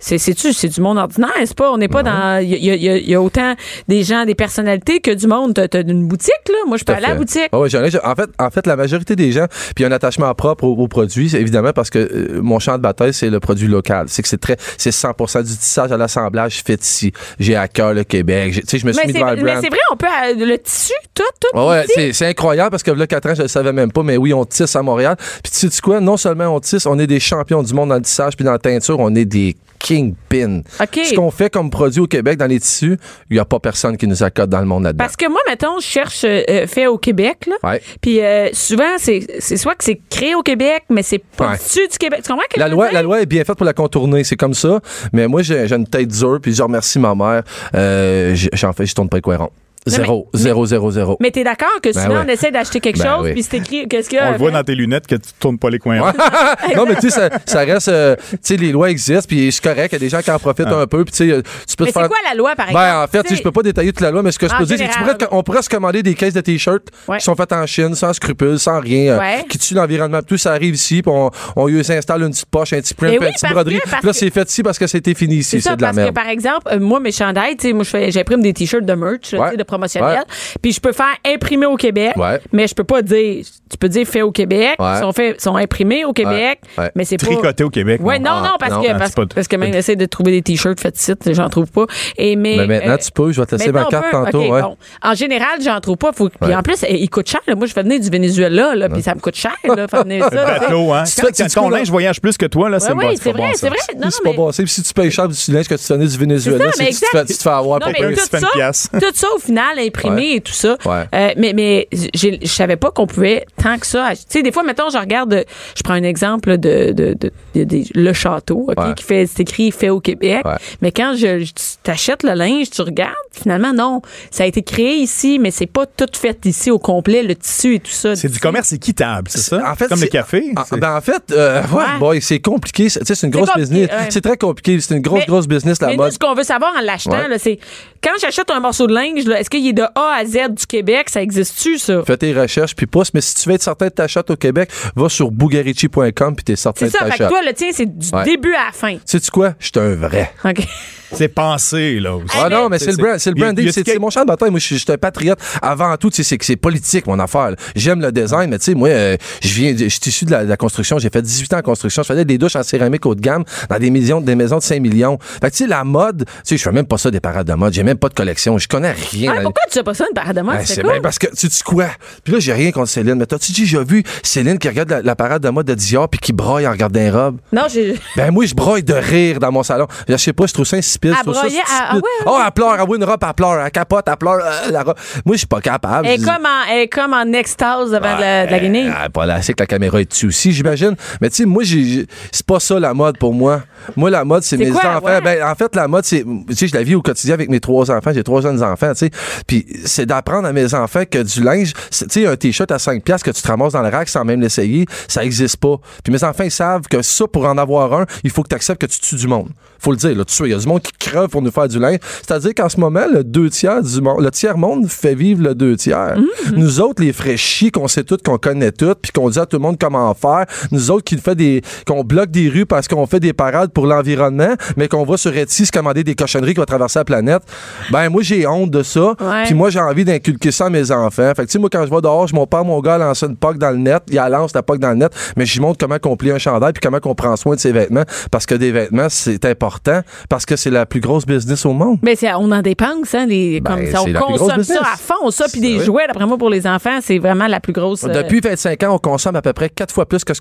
c'est du monde ordinaire, c'est pas, on n'est pas dans, il y, a- y y autant des gens, des personnalités que du monde. T'as une boutique, là? Moi, je peux aller à la boutique. Ah j'en ai- en fait, en fait, la majorité des gens, puis il y a un attachement propre au, au produit, évidemment parce que euh, mon champ de bataille, c'est le produit local. C'est que c'est très, c'est 100% du tissage à l'assemblage fait ici. J'ai à cœur le Québec. Tu sais, je me suis Mais mis devant le mais c'est vrai, on peut, euh, le tissu, tout, tout. Ah ouais, c'est incroyable parce que là, 4 ans, je le savais même pas, mais oui, on tisse à Montréal. Puis tu sais quoi? Non seulement on tisse, on est des champions du monde dans le tissage, puis dans la teinture, on est des kingpins. OK. Ce qu'on fait comme produit au Québec dans les tissus, il n'y a pas personne qui nous accorde dans le monde là-dedans. Parce que moi, mettons, je cherche euh, euh, fait au Québec, là. Puis euh, souvent, c'est soit que c'est créé au Québec, mais c'est pas Ouais. du Québec. Tu comprends La loi, la loi est bien faite pour la contourner, c'est comme ça. Mais moi, j'ai une tête dure, puis je remercie ma mère. Euh, J'en fais, je tourne pas cohérent. Zéro, mais- zéro, zéro, zéro. Mais t'es d'accord que Ben souvent, ouais. on essaie d'acheter quelque Ben chose, oui. puis c'est écrit, qu'est-ce qu'il y a? On le voit dans tes lunettes que tu tournes pas les coins. ronds. non, mais tu sais, ça, ça reste. euh, tu sais, les lois existent, puis c'est correct. Il y a des gens qui en profitent un peu, puis tu sais, euh, tu peux Mais te faire. c'est quoi la loi, par exemple? Ben, en fait, tu sais, Tu je peux pas détailler toute la loi, mais ce que je peux dire, c'est que pourrais, on pourrait se commander des caisses de t-shirts Ouais. qui sont faites en Chine, sans scrupules, sans rien, euh, qui tuent l'environnement. Tout ça arrive ici, puis on, on lui s'installe une petite poche, un petit print, puis oui, un petit parce broderie. parce là, c'est fait ici parce que c'était fini ici. C'est de la parce merde. que, par exemple, euh, moi, mes chandails, tu sais, moi, j'imprime des t-shirts de merch, promotionnel. Ouais. Puis je peux faire imprimer au Québec, Ouais. mais je peux pas dire, tu peux dire fait au Québec, Ouais. ils sont, sont imprimés au Québec, Ouais. Ouais. mais c'est pas. Tricoté au Québec. Ouais, non, Ah, non, parce non, que, ah, parce, parce que même essayer de trouver des t-shirts faits de site, j'en trouve pas. Et, mais, Mais maintenant, euh, tu peux. Je vais te laisser ma carte tantôt. Bon. En général, j'en trouve pas. Faut... Puis en plus, eh, il coûte cher. là. Moi, je fais venir du Venezuela, là, puis ça me coûte cher, là, faire venir ça. Bateau, hein. Tu ton linge voyage plus que toi, là, c'est oui, vrai, bon, c'est vrai. Non, c'est pas bon. Si tu payes cher du linge que tu tenais du Venezuela, c'est que tu te fais, avoir Non, pièce. tout ça, au final, imprimé et tout ça. Ouais. Euh, mais mais je savais pas qu'on pouvait tant que ça. Tu sais, des fois, mettons, je regarde, je prends un exemple de, de, de, de- de- le château, Ouais. qui fait, c'est écrit fait au Québec. Ouais. Mais quand je, je- tu t'achètes le linge, tu regardes, finalement, non. Ça a été créé ici, mais c'est pas tout fait ici au complet, le tissu et tout ça. C'est du commerce équitable, c'est ça? En fait, Comme le c'est- café. C'est- ben, en fait, euh, ouais, Ouais. boy, c'est compliqué. C'est tu sais, c'est une grosse business. ouais. C'est très compliqué. C'est une grosse, Mais- grosse business, la mais mode. nous, ce qu'on veut savoir en l'achetant, c'est quand j'achète un morceau de linge, là, est-ce qu'il est de A à Z du Québec? Ça existe-tu, ça? Fais tes recherches, puis pousse. Mais si tu veux être certain de t'acheter au Québec, va sur bugarici.com, puis t'es certain C'est de ça, fait que toi, le tien, c'est du Ouais. début à la fin. Sais-tu quoi? Je suis un vrai. OK. C'est pensé, là, aussi. Ah non, mais c'est le, branding. C'est mon champ de bataille. Moi, je suis un patriote. Avant tout, tu sais, c'est que c'est politique, mon affaire. J'aime le design, mais tu sais, moi, euh, je viens, je suis issu de la, de la construction. J'ai fait 18 ans en construction. Je faisais des douches en céramique haut de gamme dans des, millions, des maisons de 5 millions. Fait que, tu sais, la mode, tu sais, je fais même pas ça des parades de mode. J'ai même pas de collection. Je connais rien Ouais, pourquoi tu fais pas ça une parade de mode? Ben, c'est cool. bien parce que tu dis quoi? Puis là, j'ai rien contre Céline, mais t'as-tu déjà vu Céline qui regarde la, la parade de mode de Dior puis qui broye en regardant les robes? Non, j'ai. Ben moi, je broye de rire dans mon salon. Je sais pas, je trouve ça. Elle je trouve ça stupide. ah, ah ouais, ouais. Oh, elle pleure, elle une robe, elle pleure, elle capote, elle pleure, euh, la robe. Moi, je suis pas capable. Elle est comme en, elle est comme en extase devant de la, de la guinée. Ah, pas là, c'est que la caméra est dessus aussi, j'imagine. Mais tu sais, moi, j'ai, c'est pas ça la mode pour moi. Moi, la mode, c'est mes quoi, enfants. ouais? Ben, en fait, la mode, c'est, tu sais, je la vis au quotidien avec mes trois enfants. J'ai trois jeunes enfants, tu sais. Puis c'est d'apprendre à mes enfants que du linge, tu sais, un t-shirt à 5 piastres que tu te ramasses dans le rack sans même l'essayer, ça existe pas. Puis mes enfants, ils savent que ça, pour en avoir un, il faut que tu acceptes que tu tues du monde. Faut le dire, là, tu sais, il y a du monde qui creve pour nous faire du linge. C'est-à-dire qu'en ce moment, le deux tiers du monde, le tiers monde fait vivre le deux tiers. Mm-hmm. Nous autres, les fraîchis qu'on sait tout, qu'on connaît tout, puis qu'on dit à tout le monde comment faire. Nous autres qui fait des, qu'on bloque des rues parce qu'on fait des parades pour l'environnement, mais qu'on va sur Etsy se commander des cochonneries qui vont traverser la planète. Ben, moi, j'ai honte de ça. Puis moi, j'ai envie d'inculquer ça à mes enfants. Fait que, tu sais, moi, quand je vais dehors, je mon père, mon gars, lance une poque dans le net. Il a lance la poque dans le net, mais je lui montre comment qu'on plie un chandail puis comment qu'on prend soin de ses vêtements. Parce que des vêtements, c'est important. Parce que c'est la plus grosse business au monde. Mais on en dépense, hein, les, Ben, comme ça, on consomme ça à fond, ça, puis des Oui. jouets, d'après moi, pour les enfants, c'est vraiment la plus grosse. euh, Depuis 25 ans, on consomme à peu près quatre fois plus que ce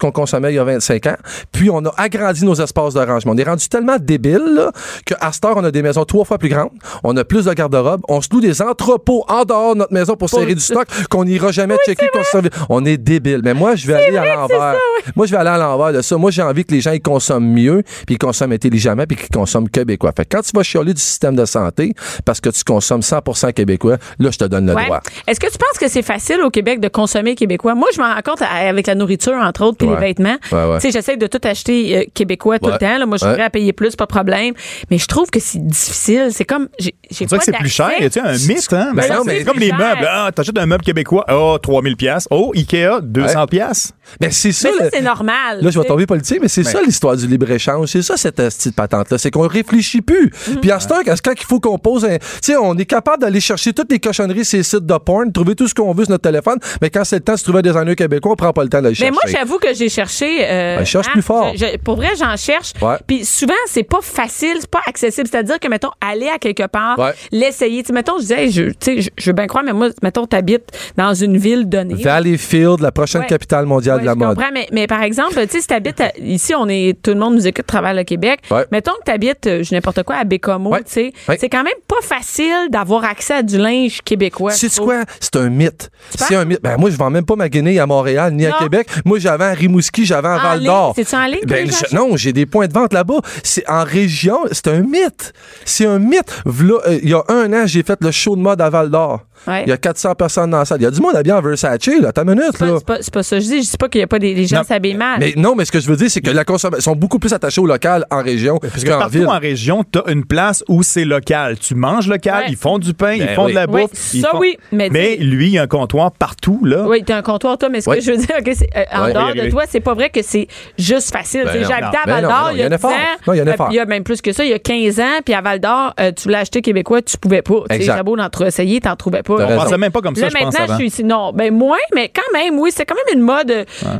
qu'on consommait il y a 25 ans. Puis on a agrandi nos espaces de rangement. On est rendu tellement débile qu'à cette heure, on a des maisons trois fois plus grandes. On a plus de garde-robe. On se loue des entrepôts en dehors de notre maison pour, serrer du stock qu'on n'ira jamais checker. qu'on se serve- On est débile. Mais moi, je vais aller à l'envers. Moi, je vais aller à l'envers de ça. Moi, j'ai envie que les gens ils consomment mieux, puis ils consomment intelligemment, puis qu'ils consomment québécois. Fait que quand tu vas chialer du système de santé parce que tu consommes 100% québécois, là, je te donne le Ouais. droit. Est-ce que tu penses que c'est facile au Québec de consommer québécois? Moi, je m'en rends compte avec la nourriture, entre autres, puis Ouais. les vêtements. Ouais, ouais. Tu sais, j'essaie de tout acheter euh, québécois tout le temps. Là. Moi, je suis prêt à payer plus, pas de problème. Mais je trouve que c'est difficile. C'est comme. J'ai, j'ai pas que c'est plus cher. d'accès. Y un mythe, hein? Ben Mais c'est comme les cher. meubles. Ah, t'achètes un meuble québécois. Oh, 3000 pièces. Oh, Ikea, 200 pièces. Mais c'est ça. Mais c'est normal. Là, je vais tu sais. tomber politique, mais c'est Ben. ça l'histoire du libre-échange. C'est ça, cette petite patente-là. C'est qu'on réfléchit plus. Mhm. Puis à ce temps, quand quand il faut qu'on pose un. Tu sais, on est capable d'aller chercher toutes les cochonneries sur les sites de porn, trouver tout ce qu'on veut sur notre téléphone, mais quand c'est le temps de se trouver un designer québécois, on prend pas le temps de le Mais chercher. moi, j'avoue que j'ai cherché. euh, Ben, cherche hein, plus fort. je- je- pour vrai, j'en cherche. Ouais. Puis souvent, c'est pas facile, c'est pas accessible. C'est-à-dire que, mettons, aller à quelque part, Ouais. l'essayer. Tu sais, mettons, je disais, je, tu sais, je, je veux bien croire, mais moi, mettons, t'habites dans une ville donnée. Valleyfield, la prochaine Ouais. capitale mondiale Ouais, de la je mode. comprends, mais, mais par exemple, tu sais, si t'habites à- ici, on est, tout le monde nous écoute, travaille au Québec. Ouais. Mettons que t'habites, euh, je n'importe quoi, à Bécomo, Ouais. tu sais. Ouais. C'est quand même pas facile d'avoir accès à du linge québécois. C'est quoi? C'est un mythe. C'est un mythe. Ben, moi, je vends même pas ma Guinée à Montréal ni Non. à Québec. Moi, j'avais à Rimouski, j'avais à Val d'Or. C'est-tu en ligne, Ben, je- non, j'ai des points de vente là-bas. C'est en région. C'est un mythe. C'est un mythe. V'là, euh, Il y a un an, j'ai fait le show de mode à Val d'Or. Ouais. Il y a 400 personnes dans la salle. Il y a du monde habillé en Versace, là. T'as une minute, C'est là. pas, c'est pas- c'est pas ça que je dis. Je dis pas qu'il y a pas des les gens s'habillent mal. Mais non, mais ce que je veux dire, c'est que la consommation sont beaucoup plus attachés au local en région Parce que qu'en partout ville. en région, t'as une place où c'est local. Tu manges local, Ouais. ils font du pain, Ben ils font oui. de la bouffe. ça font- oui, mais Mais lui, il y a un comptoir partout, là. Oui, t'as un comptoir, toi, mais ce Ouais. que je veux dire, ok, c'est, euh, en dehors de toi, c'est pas vrai que c'est juste facile. Ben j'ai habité à Ben Val d'Or il y a il y en a 10 fort. ans. Non, il y en a euh. Il y a même plus que ça, il y a 15 ans, puis à Val d'Or, euh, tu voulais acheter québécois, tu pouvais pas. Tu sais, Exact. T'as beau d'en essayer, t'en trouvais pas. T'as On pensait même pas comme ça, Là, je pense, maintenant, avant. je suis ici. Non, ben moins, mais quand même, oui, c'est quand même une mode,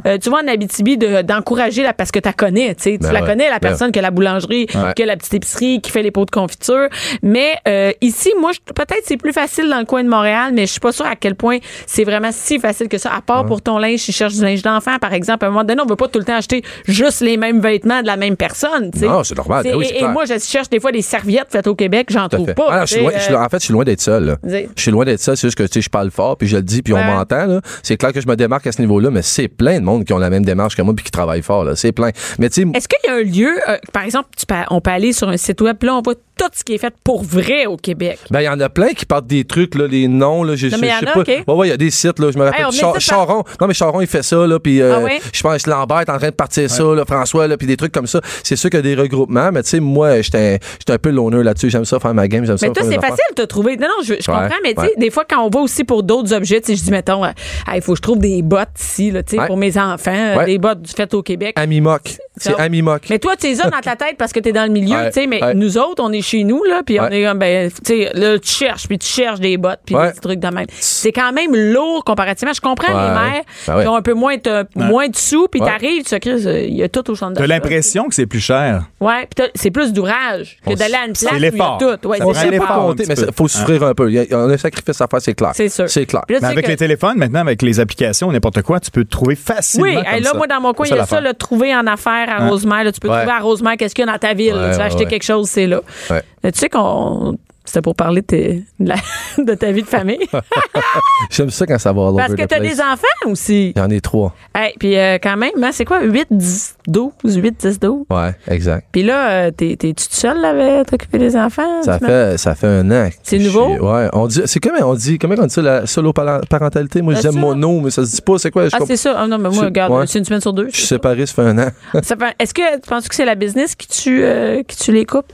euh, tu vois, en Abitibi, de- d'encourager la, parce que tu la connais, tu sais. Ben tu la ouais. connais, la Ben personne qui a la boulangerie, Ouais. qui a la petite épicerie, qui fait les pots de confiture. Mais euh, ici, moi, je- peut-être c'est plus facile dans le coin de Montréal, mais je suis pas sûre à quel point c'est vraiment si facile que ça. À part pour ton linge, si tu cherches du linge d'enfant, par exemple, à un moment donné, on veut pas tout le temps acheter juste les mêmes vêtements de la même personne, tu sais. Non, c'est normal. Ben oui, c'est et, et moi, je cherche des fois des serviettes faites au Québec, j'en trouve fait. pas. Ah non, je je euh, en fait, je suis loin d'être seul. Je suis loin d'être seul. C'est juste que tu sais, je parle fort, puis je le dis, puis Ouais. on m'entend. là. C'est clair que je me démarque à ce niveau-là, mais c'est plein de monde qui ont la même démarche que moi, puis qui travaillent fort. là. C'est plein. Mais tu sais, Est-ce qu'il y a un lieu, euh, par exemple, tu peux- on peut aller sur un site web, là, on voit tout ce qui est fait pour vrai au Québec. Ben, il y en a plein qui partent des trucs, là, les noms, là. Je Non, je- mais il y je sais pas. OK. Ouais, ouais, il y a des sites, là. Je me rappelle. Hey, Char- Charon. Non, mais Charon, il fait ça, là. Puis, euh, Ah je pense que Lambert est en train de partir ça, là. François, là. Puis des trucs comme ça. C'est sûr qu'il y a des regroupements, mais tu sais, moi, j'étais j'étais un peu l'honneur là-dessus. J'aime ça faire ma game. J'aime ça Mais toi, c'est facile de te trouver. Non, non, je, je Ouais, comprends, mais tu sais, ouais. des fois, quand on va aussi pour d'autres objets, tu sais, je dis, mettons, euh, il faut que je trouve des bottes ici, là, tu sais, Ouais. pour mes enfants, euh, Ouais. des bottes faites au Québec. Ami Mock. C'est Ça- Ami Mock. Mais toi, tu es ça dans ta tête parce que tu es dans le milieu, tu sais, mais nous autres, on est chez nous, là, puis on est comme, ben, tu sais, là, tu cherches, puis tu cherches des bottes, puis Ouais. des trucs de même. C'est quand même lourd comparativement. Je comprends Ouais. les mères Ben ouais. qui ont un peu moins de, moins de sous, puis Ouais. t'arrives, tu te crises, euh, il y a tout au champ de T'as l'impression que c'est plus cher. Ouais, puis t'as- c'est plus d'ouvrage que d'aller à une place où il y a l'effort. tout. Ouais, c'est l'effort. mais il faut souffrir un peu. Il y a, un sacrifice à faire, c'est clair. C'est sûr. C'est clair. Là, Mais avec que- les téléphones, maintenant, avec les applications, n'importe quoi, tu peux te trouver facilement. Oui, comme là, ça. moi, dans mon coin, il y a ça, le trouver en affaires à? Rosemère. tu peux trouver à Rosemère qu'est-ce qu'il y a dans ta ville. Tu vas acheter quelque chose, c'est là. Ouais. Tu sais qu'on. C'était pour parler de, tes- de la- de ta vie de famille. J'aime ça quand ça va all Parce que t'as des enfants aussi. Il y en a trois. Hey, puis euh, quand même, hein, c'est quoi? 8, 10, 12, 8, 10, 12. Ouais, exact. Puis là, euh, t'es- toute seule là, à t'occuper des enfants? Ça fait, ça fait un an. C'est nouveau? suis- Ouais. On dit, c'est comment on dit, comment on dit ça, la solo-parentalité? Moi, ça. mono, mais ça se dit pas, c'est quoi? Je Ah, c'est ça. Ah, non, mais moi, regarde, ouais. c'est une semaine sur deux. je suis séparé, ça fait un an. Est-ce que tu penses que c'est la business qui tue, euh, qui tue les couples?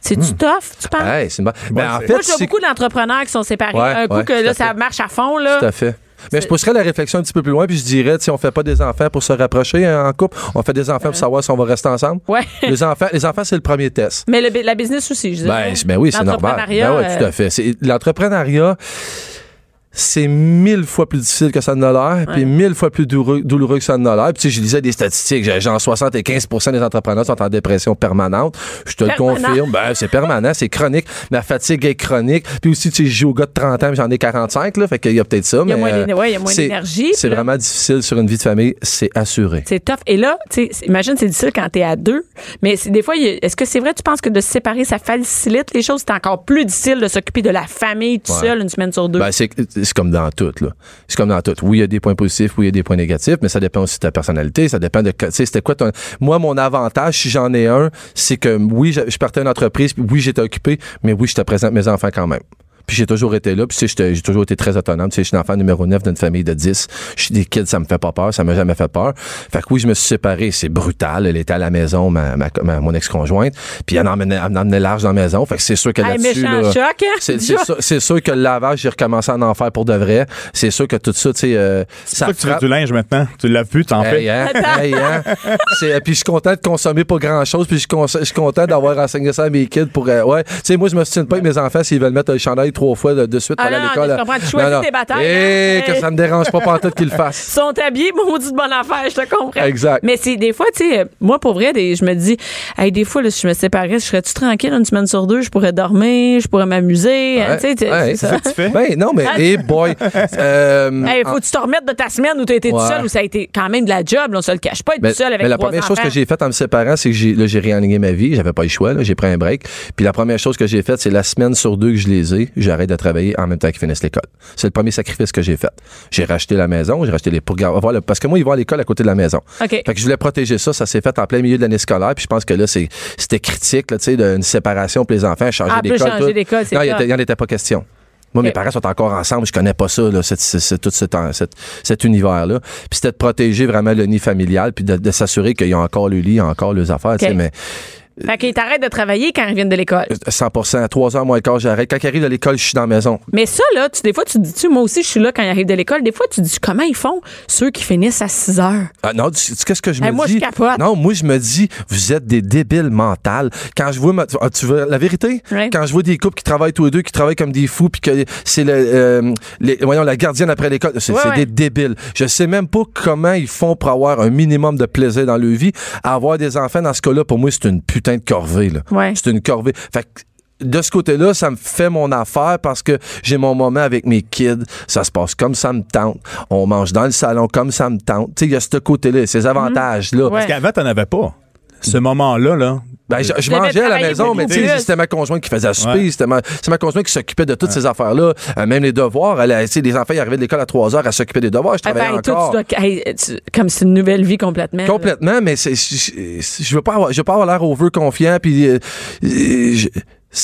C'est-tu tough, tu penses? Hey, c'est une Ben, en c'est- fait, Moi, c'est beaucoup d'entrepreneurs qui sont séparés. Ouais, un coup ouais, que là, ça fait. marche à fond, là. Tout à fait. Mais je pousserais la réflexion un petit peu plus loin, puis je dirais, si on fait pas des enfants pour se rapprocher hein, en couple, on fait des enfants pour savoir si on va rester ensemble. Ouais. Les enfants, les enfants c'est le premier test. Mais le- la business aussi, je dirais. Ben, c'est- ben oui, c'est normal. L'entrepreneuriat, Ben ouais, tout euh, à fait. C'est- L'entrepreneuriat, c'est mille fois plus difficile que ça ne l'a l'air, puis mille fois plus douloureux, douloureux que ça ne l'a l'air. Puis tu sais, je lisais des statistiques, j'ai- genre 75 des entrepreneurs sont en dépression permanente. Je te le confirme. Ben, c'est permanent, c'est chronique. Ma fatigue est chronique. Puis aussi, tu sais, je joue au gars de 30 ans, j'en ai 45, là, fait qu'il y a peut-être ça. Il y a mais, moins euh, ouais, il y a moins c'est- d'énergie, C'est vraiment difficile sur une vie de famille, c'est assuré. C'est tough. Et là, tu imagine, c'est difficile quand t'es à deux. Mais des fois, est-ce que c'est vrai, tu penses que de se séparer, ça facilite les choses? C'est encore plus difficile de s'occuper de la famille tout Ouais. seul une semaine sur deux. Ben, c'est comme dans tout, là. C'est comme dans tout. Oui, il y a des points positifs, oui, il y a des points négatifs, mais ça dépend aussi de ta personnalité, ça dépend de, tu sais, c'était quoi ton, moi, mon avantage, si j'en ai un, c'est que oui, je, je partais d'une entreprise, puis oui, j'étais occupé, mais oui, j'étais présent avec mes enfants quand même. Puis j'ai toujours été là, puis tu sais, j'étais- j'ai toujours été très autonome. Tu sais, je suis l'enfant numéro 9 d'une famille de 10. Je suis des kids, ça me fait pas peur, ça m'a jamais fait peur. Fait que oui, je me suis séparé, c'est brutal. Elle était à la maison, ma, ma- ma- mon ex-conjointe, puis elle en emmenait, elle en emmenait large dans la maison. Fait que c'est sûr que là-dessus, méchant là, choc, hein? c'est sûr, c'est sûr que le lavage, j'ai recommencé à en faire pour de vrai. C'est sûr que tout ça, tu sais, euh, C'est ça que tu fais du linge maintenant. Tu l'as vu, t'en Hey, fais. hein, hey, hein? C'est- puis je suis content de consommer pas grand chose puis je suis cons- je suis content d'avoir enseigné ça à mes kids pour euh, ouais tu sais moi je me soutiens pas avec mes enfants s'ils veulent mettre le chandail trois fois de, de suite Ah pour aller non, à l'école. Tu choisis tes batailles, Eh, hein. que ça me dérange pas pantoute qu'ils le fassent Ils sont habillés, maudit de bonne affaire, je te comprends. Exact. Mais c'est des fois, tu sais, moi, pour vrai, des- je me dis, hey, des fois, là, si je me séparais, je serais-tu tranquille une semaine sur deux? Je pourrais dormir, je pourrais m'amuser. hein, tu sais, Ouais, c'est ça. Tu fais? ben non mais hey boy euh, Hey, faut que tu te remettes de ta semaine où tu as été tout seul, où ça a été quand même de la job, là, on se le cache pas, être Mais, tout seul avec mais la trois première chose que j'ai faite en me séparant, c'est que j'ai, réaligné ma vie. J'avais pas le choix. J'ai pris un break. Puis la première chose que j'ai faite, c'est la semaine sur deux que je les ai, j'arrête de travailler en même temps qu'ils finissent l'école. C'est le premier sacrifice que j'ai fait. J'ai racheté la maison, j'ai racheté les le- parce que moi ils vont à l'école à côté de la maison. OK. Fait que je voulais protéger ça. Ça s'est fait en plein milieu de l'année scolaire. Puis je pense que là, c'était critique, là, tu sais, d'une séparation pour les enfants, changer Ah, d'école. Non, il ça. était- il y en était pas question. Moi, mes parents sont encore ensemble. Je connais pas ça, là, cette- cette- cette- tout cet, cet, cet univers-là. Puis c'était de protéger vraiment le nid familial, puis de, de s'assurer qu'il y a encore le lit, encore les affaires. tu sais. Mais Fait qu'ils t'arrêtent de travailler quand ils viennent de l'école. 100 à 3 heures moins le quart, j'arrête. Quand ils arrivent de l'école, je suis dans la maison. Mais ça, là, tu, des fois, tu dis, tu, moi aussi, je suis là quand ils arrivent de l'école. Des fois, tu dis, comment ils font, ceux qui finissent à 6 heures? Ah, non, tu- tu- qu'est-ce que je Hey, me moi, dis? je capote. Non, moi, je me dis, vous êtes des débiles mentales. Quand je vois, ma- ah, tu veux la vérité? Quand je vois des couples qui travaillent tous les deux, qui travaillent comme des fous, puis que c'est le, euh, les- voyons, la gardienne après l'école, c'est des débiles. Je sais même pas comment ils font pour avoir un minimum de plaisir dans leur vie. Avoir des enfants, dans ce cas-là, pour moi, c'est une putain de corvée, là. Ouais. C'est une corvée. Fait que, de ce côté-là, ça me fait mon affaire parce que j'ai mon moment avec mes kids. Ça se passe comme ça me tente. On mange dans le salon comme ça me tente. Tu sais, il y a ce côté-là, ces avantages-là. Ouais. Parce qu'avant, t'en avais pas. Ce moment-là, là. Ben, je, je mangeais à la maison, mais tu sais, c'était ma conjointe qui faisait à souper, Ouais. c'était ma, ma conjointe qui s'occupait de toutes ces affaires-là, Euh, même les devoirs. Elle, sais, les enfants, ils arrivaient de l'école à 3 heures, à s'occuper des devoirs, je Ah, travaillais ben, toi, encore. tu dois, hey, tu- comme c'est une nouvelle vie complètement. là. Complètement, mais c'est, je, je- veux pas avoir, je veux pas avoir l'air over confiant, puis euh,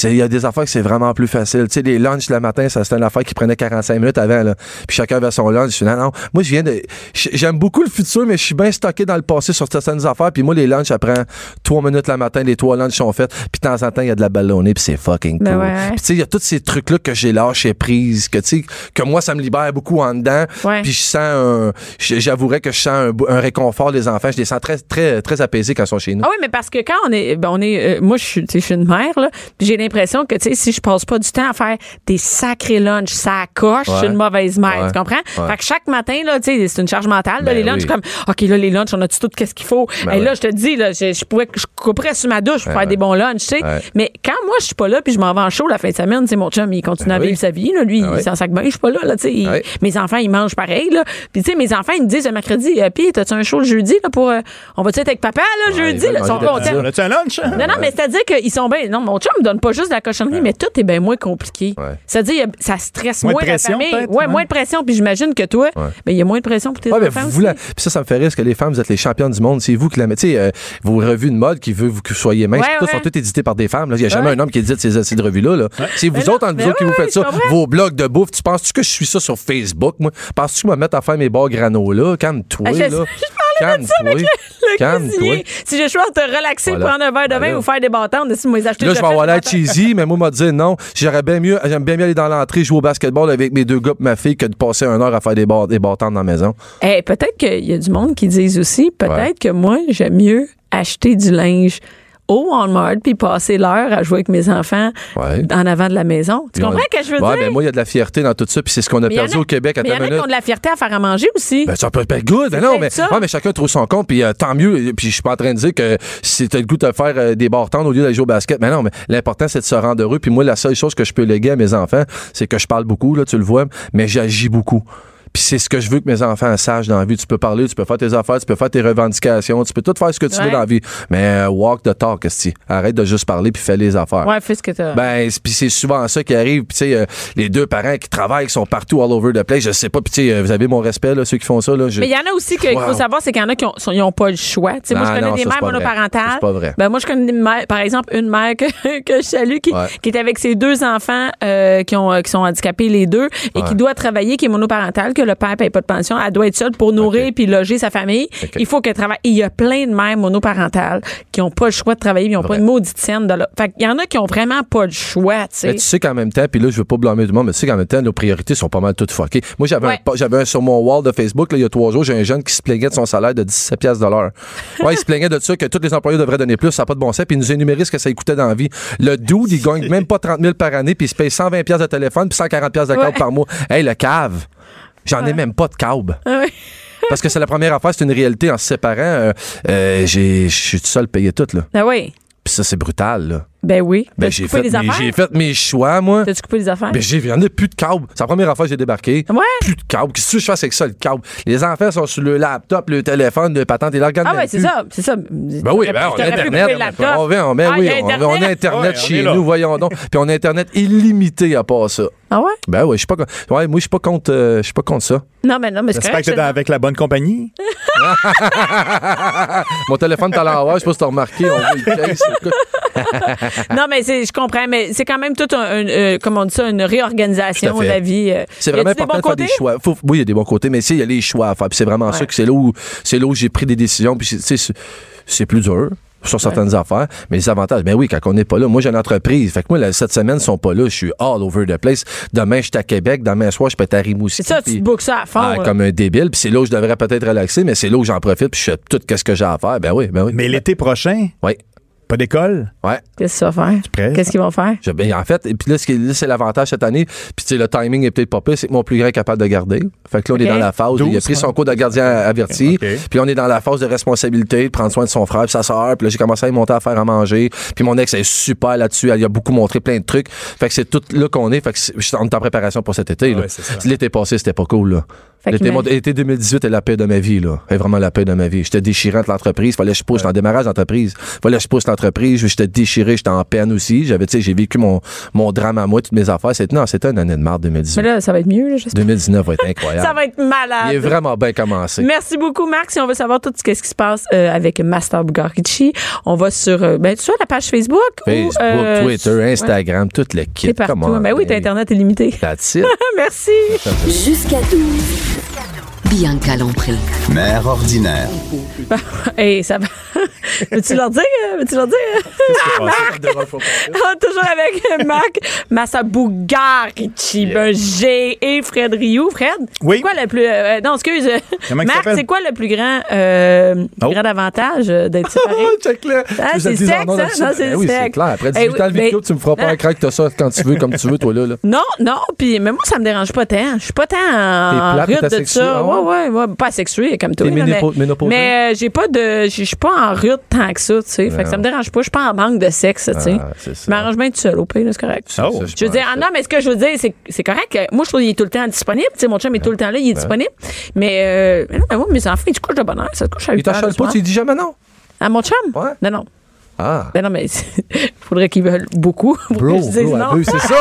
il y a des affaires que c'est vraiment plus facile. Tu sais, les lunchs le matin, ça c'était une affaire qui prenait 45 minutes avant là. Puis chacun avait son lunch. Non non, moi je viens de j'aime beaucoup le futur mais je suis bien stocké dans le passé sur certaines affaires puis moi les lunchs ça prend 3 minutes le matin, les trois lunchs sont faits, puis de temps en temps il y a de la ballonnée puis c'est fucking cool. Ben ouais. Puis tu sais il y a tous ces trucs là que j'ai lâché prise que tu sais que moi ça me libère beaucoup en dedans. Ouais. Puis je sens un j'avouerais que je sens un, réconfort des enfants, je les sens très très très apaisés quand ils sont chez nous. Ah oui, mais parce que quand on est, ben on est, euh, moi je suis une mère là, puis j'ai l'impression que, tu sais, si je passe pas du temps à faire des sacrés lunchs, ça coche, je suis Ouais. une mauvaise mère. Ouais. Tu comprends? Ouais. Fait que chaque matin, là, tu sais, c'est une charge mentale, là, Ben les lunchs, oui. comme, OK, là, les lunchs, on a tout qu'est-ce qu'il faut? Ben Et là, ouais. je te dis, là, je, je pourrais, je couperais sur ma douche pour Ben faire des bons lunchs, tu sais. Mais quand moi, je suis pas là, puis je m'en vais en show la fin de semaine, tu sais, mon chum, il continue Ben à oui. vivre sa vie, là, lui, Ben il s'en sac je suis pas là, là, tu sais. Mes enfants, ils mangent pareil, là. Puis, tu sais, mes enfants, ils me disent le mercredi, euh, puis, t'as-tu un show le jeudi, là, pour, euh, on va-tu être avec papa, là, jeudi, là, ils sont contents. Non, non, mais c'est-à-dire qu'ils sont bien. Non, mon chum me donne pas juste de la cochonnerie, mais tout est bien moins compliqué. C'est-à-dire, ça stresse Moins moins, de la pression, famille. Ouais, ouais. moins de pression. Puis j'imagine que toi, Ouais. ben, il y a moins de pression pour tes Ouais, mais enfants vous, la- puis ça, ça me fait rire, parce que les femmes, vous êtes les championnes du monde. C'est vous qui la mettez. Euh, vos revues de mode qui veulent que vous soyez toutes ouais. sont toutes éditées par des femmes. là. Il n'y a jamais Ouais. un homme qui édite ces, ces revues-là. Là. C'est vous autres, entre vous autres, qui vous faites ça. Vos blogs de bouffe. Tu penses-tu que je suis ça sur Facebook, moi? Penses-tu que je vais me mettre à faire mes bars granola? Calme-toi, Ah, je- là. Calme-toi. Calme-toi. Si j'ai le choix de te relaxer, Voilà. prendre un verre de vin Voilà. ou faire des bâtons, si moi les acheter Là, je vais avoir l'air cheesy, mais moi, m'a dit non. J'aurais bien mieux, j'aime bien mieux aller dans l'entrée, jouer au basketball avec mes deux gars et ma fille que de passer une heure à faire des, bâtons dans la maison. Eh, peut-être qu'il y a du monde qui disent aussi, peut-être Ouais. que moi, j'aime mieux acheter du linge au Walmart puis passer l'heure à jouer avec mes enfants Ouais. en avant de la maison. Tu comprends ce que je veux ouais, dire? mais moi, il y a de la fierté dans tout ça, puis c'est ce qu'on a Mais perdu a- au Québec à il y en a qui ont de la fierté à faire à manger aussi. Ben, ça peut être good. Ben non, mais, ouais, mais chacun trouve son compte, puis euh, tant mieux. Puis je suis pas en train de dire que si t'as le goût de faire euh, des bartends au lieu d'aller jouer au basket. Mais non, mais l'important, c'est de se rendre heureux. Puis moi, la seule chose que je peux léguer à mes enfants, c'est que je parle beaucoup, là, tu le vois, mais j'agis beaucoup. Puis c'est ce que je veux que mes enfants sachent dans la vie. Tu peux parler, tu peux faire tes affaires, tu peux faire tes revendications, tu peux tout faire ce que tu Ouais. veux dans la vie. Mais euh, walk the talk, esti. Arrête de juste parler puis fais les affaires. Ouais, fais ce que t'as. Ben, puis c'est souvent ça qui arrive. Puis, tu sais, euh, les deux parents qui travaillent, qui sont partout all over the place, je sais pas. Puis, tu sais, euh, vous avez mon respect, là, ceux qui font ça. Là, je- Mais il y en a aussi qu'il Wow. faut savoir, c'est qu'il y en a qui ont, sont- ils ont pas le choix. Tu sais, moi, je connais non, des mères monoparentales. C'est pas vrai. Ben, moi, je connais des mères, par exemple, une mère que, que je salue qui, Ouais. qui est avec ses deux enfants euh, qui, ont, euh, qui sont handicapés les deux et qui doit travailler, qui est monoparentale, que le père paye pas de pension. Elle doit être seule pour nourrir Ok. puis loger sa famille. Il faut qu'elle travaille. Et il y a plein de mères monoparentales qui ont pas le choix de travailler, ils ont pas une maudite scène de là. Fait qu'il y en a qui ont vraiment pas le choix, tu sais. Mais tu sais qu'en même temps, puis là, je veux pas blâmer tout le monde, mais tu sais qu'en même temps, nos priorités sont pas mal toutes fuckées. Moi, j'avais Ouais. un, sur mon wall de Facebook, là, il y a trois jours, j'ai un jeune qui se plaignait de son salaire de 17 pièces de l'heure. Ouais, il se plaignait de ça, que tous les employés devraient donner plus, ça n'a pas de bon sens, puis il nous énumérait ce que ça coûtait dans la vie. Le dude, il gagne même pas 30 000 par année, puis il se paye 120 pièces de téléphone, puis 140 pièces de Ouais. par mois. Hey, le cave! J'en ai même pas de câble. Ah. Parce que c'est la première affaire, c'est une réalité en se séparant. euh, euh, j'ai- je suis tout seul payé tout, là. Ah oui. Puis ça, c'est brutal, là. Ben oui. Ben, j'ai fait, mes- j'ai fait mes choix, moi. T'as-tu coupé les affaires? Ben, j'ai, il y en a plus de câble. C'est la première fois que j'ai débarqué. Ouais. Plus de câble. Qu'est-ce que tu veux que je fasse avec ça, le câble? Les enfants sont sur le laptop, le téléphone, le patente et l'organe. Ah ouais, c'est ça, c'est ça. Ben oui, ben, on a Internet. On, vient, on, ben Ah, oui, on, Internet. on a Internet Ouais, chez nous, voyons donc. Puis on a Internet illimité à part ça. Ah ouais? Ben oui, je suis pas, ouais, moi, je suis pas contre, euh, je suis pas contre ça. Non, mais non, mais c'est que t'es avec la bonne compagnie. Mon téléphone est à l'envers, je sais pas si t'as remarqué, on voit le case. Non, mais je comprends, mais c'est quand même tout un, un, euh, comment on dit ça, une réorganisation de la vie. euh. C'est vraiment important bons de faire des choix. Faut- oui, il y a des bons côtés, mais il y a les choix à faire. Puis c'est vraiment ça que c'est là où c'est là où j'ai pris des décisions. Puis c'est- plus dur sur certaines affaires, mais les avantages, ben oui, quand on n'est pas là. Moi, j'ai une entreprise. Fait que moi, là, cette semaine, ils sont pas là. Je suis all over the place. Demain, je suis à Québec. Demain soir, je peux être à Rimouski. C'est ça, tu te bookes ça à fond. Ah, comme un débile. Puis c'est là où je devrais peut-être relaxer, mais c'est là où j'en profite. Puis je fais tout ce que j'ai à faire. Ben oui, ben oui. Mais l'été prochain, Oui, pas d'école? ouais. Qu'est-ce que va faire? Qu'est-ce qu'ils vont faire? Je- ben, en fait, et puis là, c'est l'avantage cette année. Puis tu sais, le timing est peut-être pas pire, c'est que mon plus grand est capable de garder. Fait que là, on est dans la phase où il a 12, pris son cours de gardien averti. Ok. Puis on est dans la phase de responsabilité, de prendre soin de son frère, puis sa soeur. Puis là, j'ai commencé à y monter à faire à manger. Puis mon ex est super là-dessus. Elle y a beaucoup montré plein de trucs. Fait que c'est tout là qu'on est. Fait que je suis en préparation pour cet été. Ouais. L'été passé, c'était pas cool. Là. L'été, mais- mon- l'été 2018 est la paix de ma vie. là. est vraiment la paix de ma vie. J'étais déchirant de l'entreprise. Fallait que je pousse dans le démarrage d'entreprise. Fallait que je pousse l'entreprise. J'étais déchiré. J'étais en peine aussi. J'avais, tu sais, j'ai vécu mon, mon drame à moi, toutes mes affaires. C'était, non, c'était une année de mars Mais 2018. là, ça va être mieux, là, j'espère. 2019 va être incroyable. Ça va être malade. Il est vraiment bien commencé. Merci beaucoup, Marc. Si on veut savoir tout ce qui se passe euh, avec Master Bugarici, on va sur, euh, ben, sur la page Facebook. Facebook, ou, euh, Twitter, ouais, Instagram, tout le kit. C'est partout. Ben oui. Internet illimité. That's it. Merci. Jusqu'à 12. Bianca Lompré. Mère ordinaire. Hey, ça va. Veux-tu leur dire? euh, Veux-tu leur dire? Ah, Toujours avec Marc Massabougarchi, ben, G et Fred Rioux. Fred? Oui. C'est quoi le plus. euh, non, excuse. Comment Marc, c'est quoi le plus grand, euh, Oh. grand avantage euh, d'être séparé? Check-le. Ah, Tu veux c'est sexe, hein? Non, c'est Ben oui, c'est sexe. clair. Après Eh 18 oui, ans de couple, tu me feras pas un crack, t'as ça quand tu veux, comme tu veux, toi, là. là. Non, non, puis mais moi ça me dérange pas tant. Je suis pas tant en T'es plate, rude t'es de ça. ah ouais, ouais? ouais, ouais, pas sexuée comme toi. Là, mais mais euh, j'ai pas de je suis pas en rude tant que ça, tu sais. Fait que ça me dérange pas, je suis pas en manque de sexe, tu sais. Ah. Je m'arrange bien tout seul au pays, c'est correct. Oh. Ça, Je veux dire, ah non, mais ce que je veux dire, c'est c'est correct. que Moi, je trouve qu'il est tout le temps disponible. Tu sais, mon chum est tout le temps là, il est disponible. Mais, euh, mais non, mais moi, mes enfants, ils se couchent de bonheur. Ça se couche à Il 8 heures le t'achète pas, tu dis jamais non? Ah, mon chum? Ouais. Non, non. Ah. Ben non, mais il faudrait qu'ils veulent beaucoup pour Bro, que je dise bro, non. à c'est ça.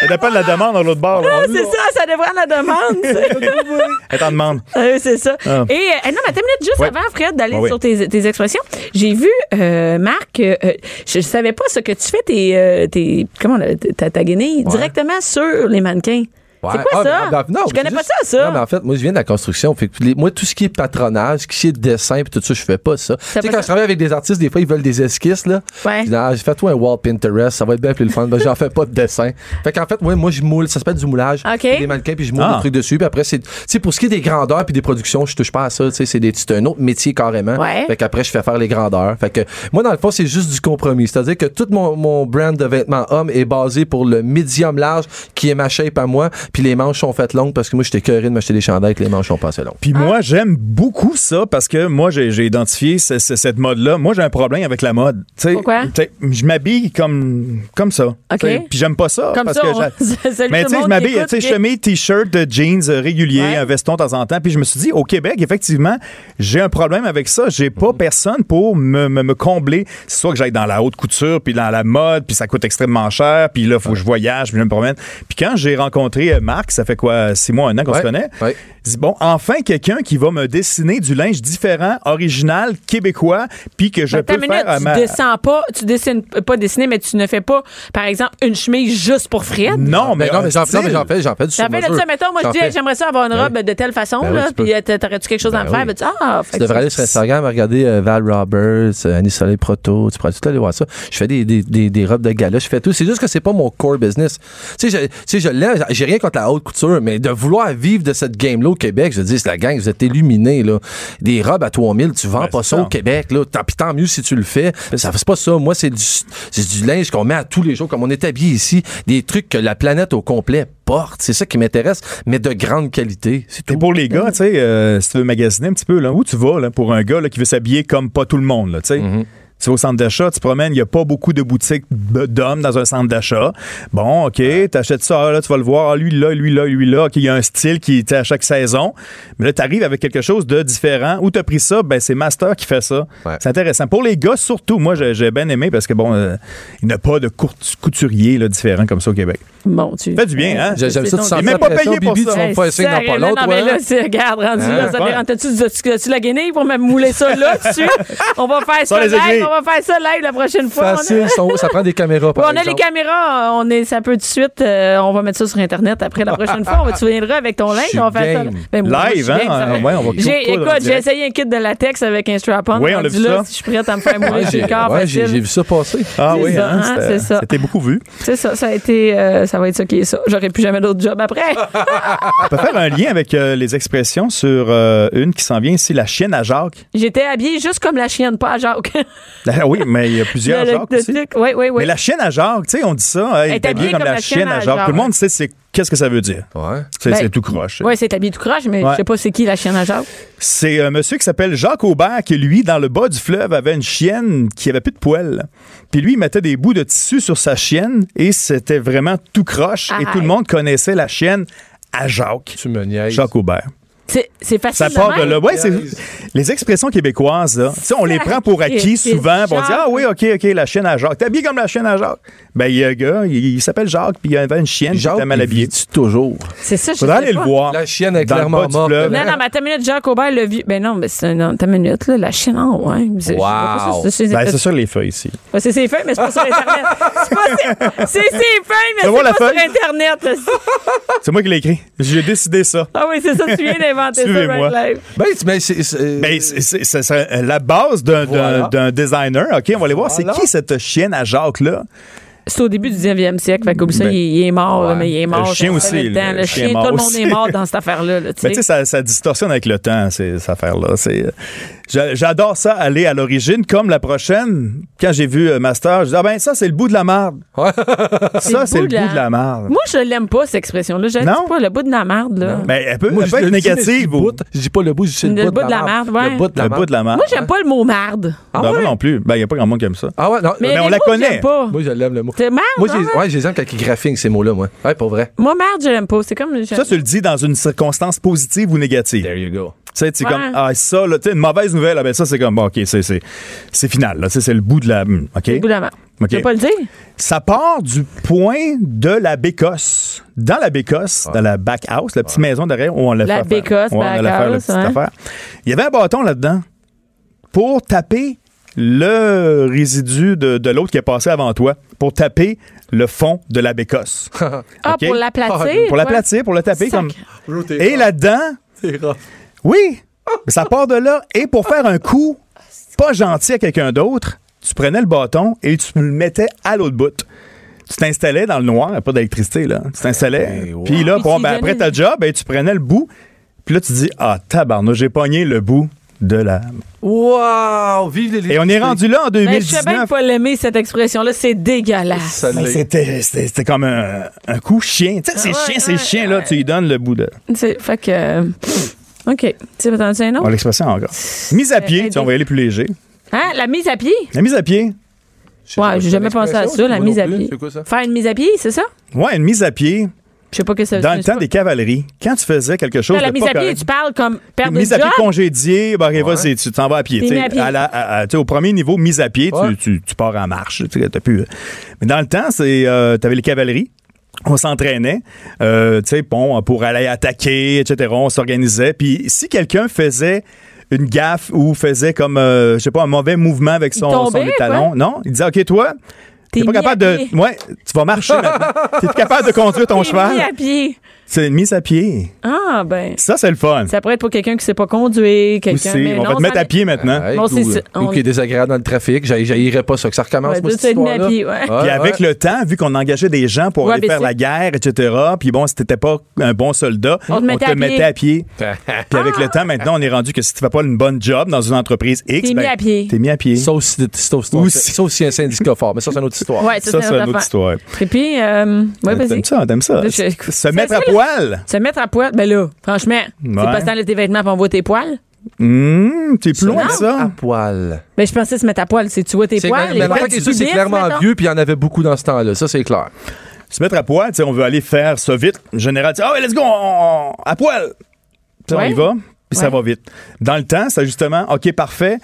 Ça dépend de la demande dans l'autre bord. là. Ah, c'est ça, ça dépend de la demande. Elle t'en demande. Euh, c'est ça. Ah. Et euh, non, mais une minute, juste Ouais. avant, Fred, d'aller Ah oui. sur tes, tes expressions. J'ai vu, euh, Marc, euh, euh, je savais pas ce que tu fais tes, euh, tes comment ta guenille directement sur les mannequins. C'est Ouais. quoi Ah, ça? ben, ben, non, je connais c'est pas juste- ça, ça. Non, mais en fait, moi, je viens de la construction. Fait que les- moi, tout ce qui est patronage, ce qui est dessin, puis tout ça, je fais pas ça. Tu sais, fait quand ça? je travaille avec des artistes, des fois, ils veulent des esquisses, là. Ouais. Je dis, ah, fais-toi un wall Pinterest, ça va être bien plus le fun. Ben, j'en fais pas de dessin. Fait qu'en fait, ouais, moi, je moule, ça s'appelle du moulage. OK. Des mannequins, puis je moule Ah. des trucs dessus. Puis après, c'est, tu sais, pour ce qui est des grandeurs puis des productions, je touche pas à ça. Tu sais, c'est des, c'est un autre métier carrément. Ouais. Fait qu'après, je fais faire les grandeurs. Fait que moi, dans le fond, c'est juste du compromis. C'est-à-dire que tout mon, mon brand de vêtements hommes est basé pour le médium large, qui est ma shape à moi, puis les manches sont faites longues parce que moi, j'étais curé de m'acheter des chandails que les manches sont pas assez longues. Puis moi, j'aime beaucoup ça parce que moi, j'ai identifié ce- ce- cette mode-là. Moi, j'ai un problème avec la mode. Tu sais, Pourquoi? Je m'habille comme, comme ça. Sais, Puis j'aime pas ça. Comme parce ça, que on- Mais tu sais, je m'habille, tu sais, chemise, t-shirt, de jeans régulier, Ouais. un veston de temps en temps. Puis je me suis dit, au Québec, effectivement, j'ai un problème avec ça. J'ai Mhm. pas personne pour me, me, me combler. C'est soit que j'aille dans la haute couture, puis dans la mode, puis ça coûte extrêmement cher, puis là, faut que je voyage, puis je me promène. Puis quand j'ai rencontré euh, Marc, ça fait quoi, six mois, un an qu'on Ouais. se connaît, Ouais. je dis, bon, enfin, quelqu'un qui va me dessiner du linge différent, original, québécois, puis que je Mais peux minute, faire à tu ma... descends pas, tu dessines pas dessiner, mais tu ne fais pas, par exemple, une chemise juste pour Fred? Non, mais, Ben non, un mais j'en, non, mais j'en fais, j'en fais du Ça fait sur-mesure. de ça, mettons, moi je J'en dis, fais. j'aimerais ça avoir une Ben robe de telle façon, Ben là, tu puis euh, t'aurais-tu quelque chose à me faire? Ben, tu ah, Tu devrais aller sur Instagram regarder euh, Val Roberts, euh, Annie Soleil Proto. Tu pourrais tout aller voir ça. Je fais des, des, des, des robes de gala. Je fais tout. C'est juste que c'est pas mon core business. Tu sais, je, tu sais, je l'aime. J'ai rien contre la haute couture, mais de vouloir vivre de cette game-là au Québec, je dis, c'est la gang, vous êtes illuminés, là. Des robes à 3000, tu vends Ben, pas ça au Québec, là. Tant, pis tant mieux si tu le fais. Ça c'est pas ça. Moi, c'est du, c'est du linge qu'on met à tous les jours, comme on est habillé ici. Des trucs que la planète au complet porte. C'est ça qui m'intéresse, mais de grande qualité. C'est Et pour les gars, tu sais, euh, si tu veux magasiner un petit peu, là, où tu vas là, pour un gars là, qui veut s'habiller comme pas tout le monde, là, tu sais? Mm-hmm. Tu vas au centre d'achat, tu te promènes, il n'y a pas beaucoup de boutiques d'hommes dans un centre d'achat. Bon, OK, t'achètes ça, là, tu vas le voir, ah, lui là, lui là, lui là. OK, il y a un style qui est à chaque saison. Mais là, tu arrives avec quelque chose de différent. Où tu as pris ça? Ben, c'est Master qui fait ça. Ouais. C'est intéressant. Pour les gars, surtout, moi, j'ai bien aimé parce que, bon, euh, il n'y a pas de court- couturier là, différent comme ça au Québec. Bon, tu. Fait du bien, hein? J'aime ça, tu sens même pas payé pour ça. tu vas essayer mais là, hein? c'est, regarde, rendu Hein? là, ça. T'as-tu, as-tu, as-tu la guenille pour me mouler ça là, dessus? On va faire ça on va faire ça live la prochaine fois. Facile, son- ça prend des caméras. par Ouais, on a les caméras, on est, ça peut tout de suite, euh, on va mettre ça sur Internet après la prochaine fois. On va, tu viendras avec ton linge, on va faire ça. Ben, moi, Live, hein? game, ça fait- ouais, on va écoute, j'ai essayé un kit de latex avec un strap-on. Oui, on l'a vu là, ça. si je suis prête à me faire j'ai le corps ouais, j'ai- vu ça passer. Ah oui, hein? hein, c'est ça. C'était beaucoup vu. C'est ça, ça a été, euh, ça va être ça qui est ça. J'aurais plus jamais d'autre job après. On peut faire un lien avec euh, les expressions sur euh, une qui s'en vient ici, la chienne à Jacques. J'étais habillée juste comme la chienne, pas à Jacques. Oui, mais il y a plusieurs Le- Jacques le- aussi. le- Oui, oui, oui. Mais la chienne à Jacques, tu sais, on dit ça, hein, il est habillé comme, la chienne à Jacques. Tout le monde sait c'est qu'est-ce que ça veut dire. Ouais. C'est Ben, tout croche. Oui, c'est habillé tout croche, mais Ouais. je sais pas c'est qui la chienne à Jacques. C'est un monsieur qui s'appelle Jacques Aubert qui, lui, dans le bas du fleuve, avait une chienne qui avait plus de poils. Puis lui, il mettait des bouts de tissu sur sa chienne et c'était vraiment tout croche. Et tout le monde connaissait la chienne à Jacques. Tu me niaises. Jacques Aubert. C'est, facile. Ça part de là. Ouais, c'est les expressions québécoises, là. Tu sais, on les prend pour acquis souvent. On dit. Ah oui, OK, OK, la chienne à Jacques. T'es habillé comme la chienne à Jacques. Ben, il y a un gars, il, il s'appelle Jacques, puis il avait une chienne qui Jacques, était mal il habillée. toujours? C'est ça, je Faudrait sais aller le voir. La chienne est le clairement morte. Non, non, mais une minute, Jacques Aubert l'a vu. Ben non, mais c'est une minute, là, la chienne, ouais. C'est, je sais pas Wow. ça, c'est, Ben, c'est sur les feuilles ici. Ouais, c'est ses feuilles, mais c'est pas sur Internet. C'est, pas ses, feuilles, mais c'est pas sur Internet. C'est moi qui l'ai écrit. J'ai décidé ça. Ah oui, c'est ça, tu viens d'inventer inventé ça, live. Ben, mais c'est. c'est- Ben, c'est- la base d'un Voilà. designer. OK, on va aller voir. Voilà. C'est qui cette chienne à Jacques-là? C'est au début du 19e siècle. Fait comme ça, Ben, il, il est mort, là, mais il est mort. Le chien aussi, le temps. le Le chien chien, mort tout le monde est mort dans cette affaire-là. là, Mais tu sais. ça, ça distorsionne avec le temps, ces- cette affaire-là. J'adore ça, aller à l'origine. Comme la prochaine, quand j'ai vu euh, Master, je dis, ah ben ça, c'est le bout de la marde. ça, c'est le bout de la marde. Moi, je l'aime pas, cette expression-là. Je dis pas, le bout de la merde, là. Mais elle peut, Moi, elle je peut le être négative. Je dis pas le bout, je dis le, Le bout de la marde, ouais. Le bout de la marde. de la marde. Moi, j'aime pas le mot marde. Ah Ben, moi ouais? non plus. Ben, il n'y a pas grand monde qui aime ça. Ah ouais, non. Mais, Mais on la connaît. Moi, je l'aime le mot. C'est marde, Moi, ah j'ai, ouais? ouais, je les aime quand ils graphiquent ces mots-là, moi. Ouais, pas vrai. Moi, merde, je l'aime pas. C'est comme. Ça, tu le dis dans une circonstance positive ou négative. There you go. Tu sais, c'est Ouais. comme, ah, ça, là, tu sais, une mauvaise nouvelle, ah, ben, ça, c'est comme, bon, OK, c'est, c'est, c'est final, là. Tu sais, c'est le bout de la. hmm, OK? Le bout de la merde. OK. Je vais pas le dire? Ça part du point de la Bécosse. Dans la Bécosse, dans la back house, la petite maison derrière où on l'a La fait. Bécosse, faire, allait back faire la house, petite ouais. affaire. Il y avait un bâton là-dedans pour taper le résidu de, de l'autre qui est passé avant toi, pour taper le fond de la Bécosse. Ah, OK? pour l'aplatir. Pour ouais. l'aplatir, pour le taper comme. Et là-dedans, oui, ça part de là. Et pour faire un coup pas gentil à quelqu'un d'autre, tu prenais le bâton et tu le mettais à l'autre bout. Tu t'installais dans le noir, il n'y a pas d'électricité, là. Tu t'installais. Hey, wow. Puis là, bon, ben, après ta job, ben, tu prenais le bout. Puis là, tu dis, ah, tabarnak, j'ai pogné le bout de la. Wow! Vive les Et on est rendu là en Ben, je sais bien 2019. pas l'aimer, cette expression-là. C'est dégueulasse. C'était c'était- c'était comme un, un coup chien. Tu sais, ces Ouais, chiens, ces ouais, chiens, là, tu lui donnes le bout de. C'est- Fait que. OK. Tu dire un On autre? l'expression encore. Mise à pied, tu sais, on va y aller plus léger. Hein? La mise à pied? La mise à pied. Ouais, j'ai jamais pensé à ça, la mise à pied. C'est quoi ça? Faire une mise à pied, c'est ça? Ouais, une mise à pied. Je sais pas que ça Dans je le temps pas. des cavaleries, quand tu faisais quelque chose Non, la de mise à pied, tu parles comme perdre de mise à pied job? congédiée, ben, ok, vas-y, tu t'en vas à pied. Tu à pied. à la- à- à- tu sais, au premier niveau, mise à pied, tu- Ouais. tu, tu pars en marche. tu plus- Mais dans le temps, c'est, euh, t'avais les cavaleries. On s'entraînait, euh, tu sais, bon, pour aller attaquer, etc. On s'organisait. Puis si quelqu'un faisait une gaffe ou faisait comme, euh, je sais pas, un mauvais mouvement avec son, tombait, son étalon, non, il disait, OK, toi, T'es pas capable de... Ouais, tu vas marcher maintenant. T'es capable de conduire ton cheval. mis à pied. C'est une mise à pied. Ah, ben. Ça, c'est le fun. Ça pourrait être pour quelqu'un qui sait pas conduire, quelqu'un. Mais on va non, te mettre à pied maintenant. Bon, ou, c'est ça. ou On- qui est désagréable dans le trafic. J'haïrais pas ça. Que ça recommence, Ouais, moi, cette mis à histoire-là. pied, ouais. Puis avec le temps, vu qu'on engageait des gens pour Ouais, aller faire la guerre, etc., puis bon, si t'étais pas un bon soldat, On te mettait à pied. mettait à pied. Puis avec le temps, maintenant, on est rendu que si tu fais pas une bonne job dans une entreprise X, T'es mis à pied. T'es mis à pied. Sauf si, si- Aussi. sauf si un syndicat fort. Mais ça, c'est une autre histoire. Ça, ça, c'est une autre histoire. Et puis, euh, ouais, vas-y. T'aimes ça, t'aimes ça. Se mettre à. Poil. Se mettre à poil, ben là, franchement, c'est pas dans tes vêtements pour on voit tes poils. Hum, t'es plus loin que À ça. poil. Ben, je pensais se mettre à poil, c'est tu vois tes poils. mais les poils c'est clairement mettons. vieux, puis il y en avait beaucoup dans ce temps-là. Ça, c'est clair. Se mettre à poil, tu sais, on veut aller faire ça vite. En général, tu dis, ouais, let's go, on- à poil. On y va, puis ça va vite. Dans le temps, c'est justement, OK, parfait.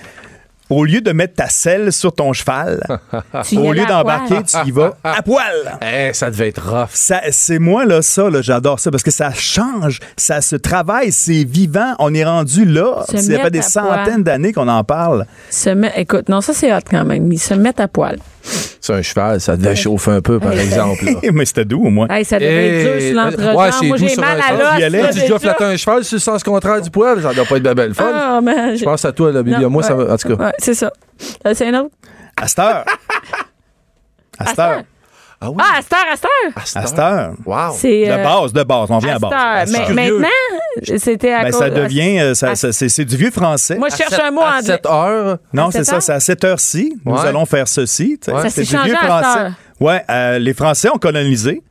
Au lieu de mettre ta selle sur ton cheval, au lieu d'embarquer, tu y vas à poil. Eh, ça devait être rough. Ça, c'est moi, là, ça, là, j'adore ça parce que ça change, ça se travaille, c'est vivant. On est rendu là. Se Ça fait des centaines d'années qu'on en parle. Se met- Écoute, non, ça c'est hot quand même. Ils se mettent à poil. C'est un cheval, ça devait chauffer un peu, par exemple. là. Mais c'était doux, au moins. Hey, ça devait être dur sur Eh, l'entrejambe. ouais, c'est Moi, j'ai sur mal à l'os. Tu déjà. flatté un cheval sur le sens contraire du poil, ça doit pas être bien belle fun. Ah, man. Je pense à toi, là, Bibi. Moi, ça en tout cas. Ouais, c'est ça. Euh, c'est un autre? À cette heure. À cette heure. Ah oui? Ah, à cette heure, à cette heure. À cette heure. Wow. C'est. De euh, base, de base. On vient à à base. À Mais heure. maintenant, c'était à Ben, cause. ça devient, euh, ça- à- ça- c'est c'est du vieux français. Moi, je cherche À un mot à anglais. 7 heures? non, à c'est ça, c'est à cette heure-ci. Nous allons faire ceci. Ouais. Ça C'est s'est du vieux à français. heure. Ouais, euh, les Français ont colonisé.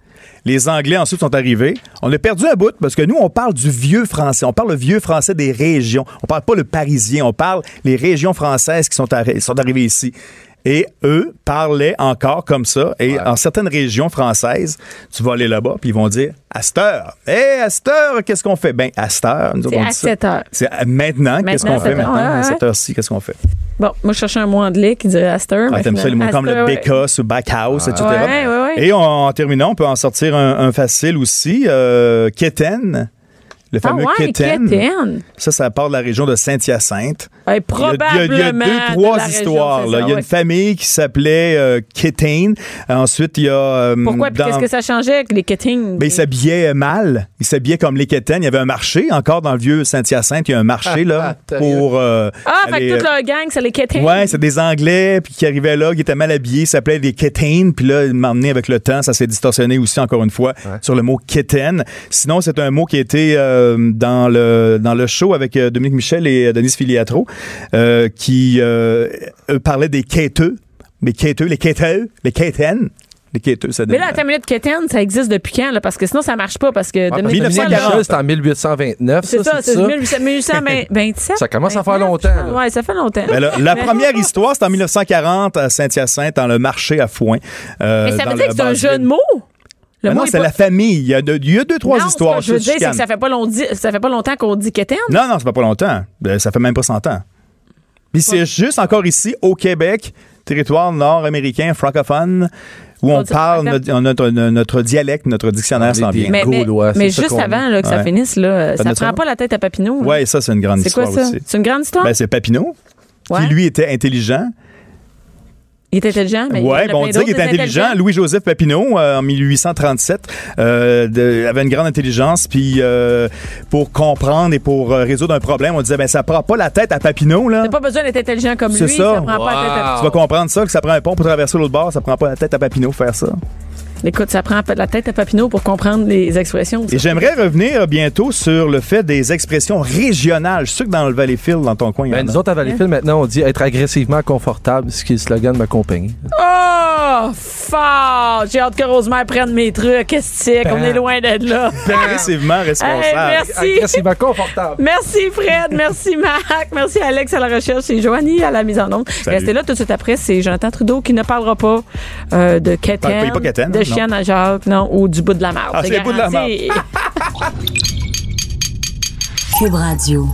Les Anglais ensuite sont arrivés. On a perdu un bout parce que nous, on parle du vieux français. On parle le vieux français des régions. On parle pas le parisien. On parle les régions françaises qui sont, arri- sont arrivées ici. Et eux parlaient encore comme ça. Et en certaines régions françaises, tu vas aller là-bas, puis ils vont dire à cette heure. Hé, à cette heure, qu'est-ce qu'on fait? Ben, à cette heure. nous autres, C'est on à dit ça. 7 heures. C'est maintenant, qu'est-ce qu'on fait maintenant? ouais, À cette heure-ci, qu'est-ce qu'on fait? Bon, moi, je cherchais un mot anglais qui dirait Aster. Ah, t'aimes ça, les mots comme le bécasse ou backhouse, etc. Ouais, ouais, ouais. Et on- en terminant, on peut en sortir un, un facile aussi. Euh, Keten. Le Ah fameux ouais, Kéten. Kéten. Ça, ça part de la région de Saint-Hyacinthe. Ouais, Il y a- probablement. il y a, il y a de deux, trois histoires. là. ça, Il y a ouais. une famille qui s'appelait euh, Kéten. Ensuite, il y a... euh, Pourquoi? Puis dans- qu'est-ce que ça changeait avec les Kettings? Ben, il s'habillait mal. Il s'habillait comme les Kéten. Il y avait un marché. Encore dans le vieux Saint-Hyacinthe, il y a un marché là pour... euh, ah, fait aller, que toute euh, leur gang, c'est les Kettings. Ouais, c'est des Anglais puis qui arrivaient là, qui étaient mal habillés, ça s'appelait des Kéten, puis là, il m'a emmené avec le temps, ça s'est distorsionné aussi encore une fois sur le mot Kéten. Sinon, c'est un mot qui a été euh, dans le dans le show avec euh, Dominique Michel et euh, Denise Filiatro, euh, qui euh, parlaient des quêteux, les quêteux, les quêteux, les quêteux, ça Mais là, ta minute Ketten, ça existe depuis quand? Là? Parce que sinon, ça marche pas. Parce que Ouais, Dominique parce que Michel, 1940. là, c'est en 1829. c'est ça, c'est ça? 1800 1827. Ça commence à faire 29, longtemps, là. Ouais, ça fait longtemps. Là, la Mais- première histoire, c'est en 1940 à Saint-Hyacinthe, dans le marché à Foin. euh, Mais ça veut dire que c'est un jeu de mots? Le Ben mot non, est c'est pas- la famille. Il y a, de- il y a deux, trois non, histoires. Ce que je veux dire, c'est que ça fait pas, long- ça fait pas longtemps qu'on dit Ketten. Non, non, ça fait pas longtemps. Ben, Ça fait même pas 100 ans. Puis c'est juste encore ici, au Québec, territoire nord-américain, francophone, où on parle notre, notre, notre dialecte, notre dictionnaire Ah, s'en vient. Mais, mais, Gaulois, c'est mais ça juste avant là, que ça Ouais. finisse, là, ça notre prend pas la tête à Papineau. Ouais, ça, c'est une grande C'est quoi histoire ça? aussi. C'est une grande histoire? Ben, c'est Papineau, Ouais. qui lui était intelligent. Il est intelligent, mais il y en Ouais, bon, on disait qu'il des intelligent. Louis-Joseph Papineau, euh, en 1837, euh, de- avait une grande intelligence. Puis euh, pour comprendre et pour euh, résoudre un problème, on disait, ben ça prend pas la tête à Papineau, là. T'as pas besoin d'être intelligent comme C'est lui. ça. Ça prend pas la tête à... Tu vas comprendre ça, que ça prend un pont pour traverser l'autre bord, ça prend pas la tête à Papineau faire ça. Écoute, ça prend la tête à Papineau pour comprendre les expressions. Et j'aimerais revenir bientôt sur le fait des expressions régionales. Je suis sûr que dans le Valleyfield, dans ton coin, il y en Ben, a. nous autres, à Valleyfield, maintenant, on dit être agressivement confortable, ce qui est le slogan de ma compagnie. Oh, fort! J'ai hâte que Rosemère prenne mes trucs. Qu'est-ce que c'est? qu'on est loin d'être là. Agressivement responsable. Hey, merci. Agressivement confortable. Merci Fred, merci Marc, merci Alex à la recherche et Joanie à la mise en onde. Salut. Restez là tout de suite après, c'est Jonathan Trudeau qui ne parlera pas euh, de Parle pas- il de. Chienne à Jacques, non, ou du bout de la marde. Ah, c'est le bout de la garanti. Cube Radio.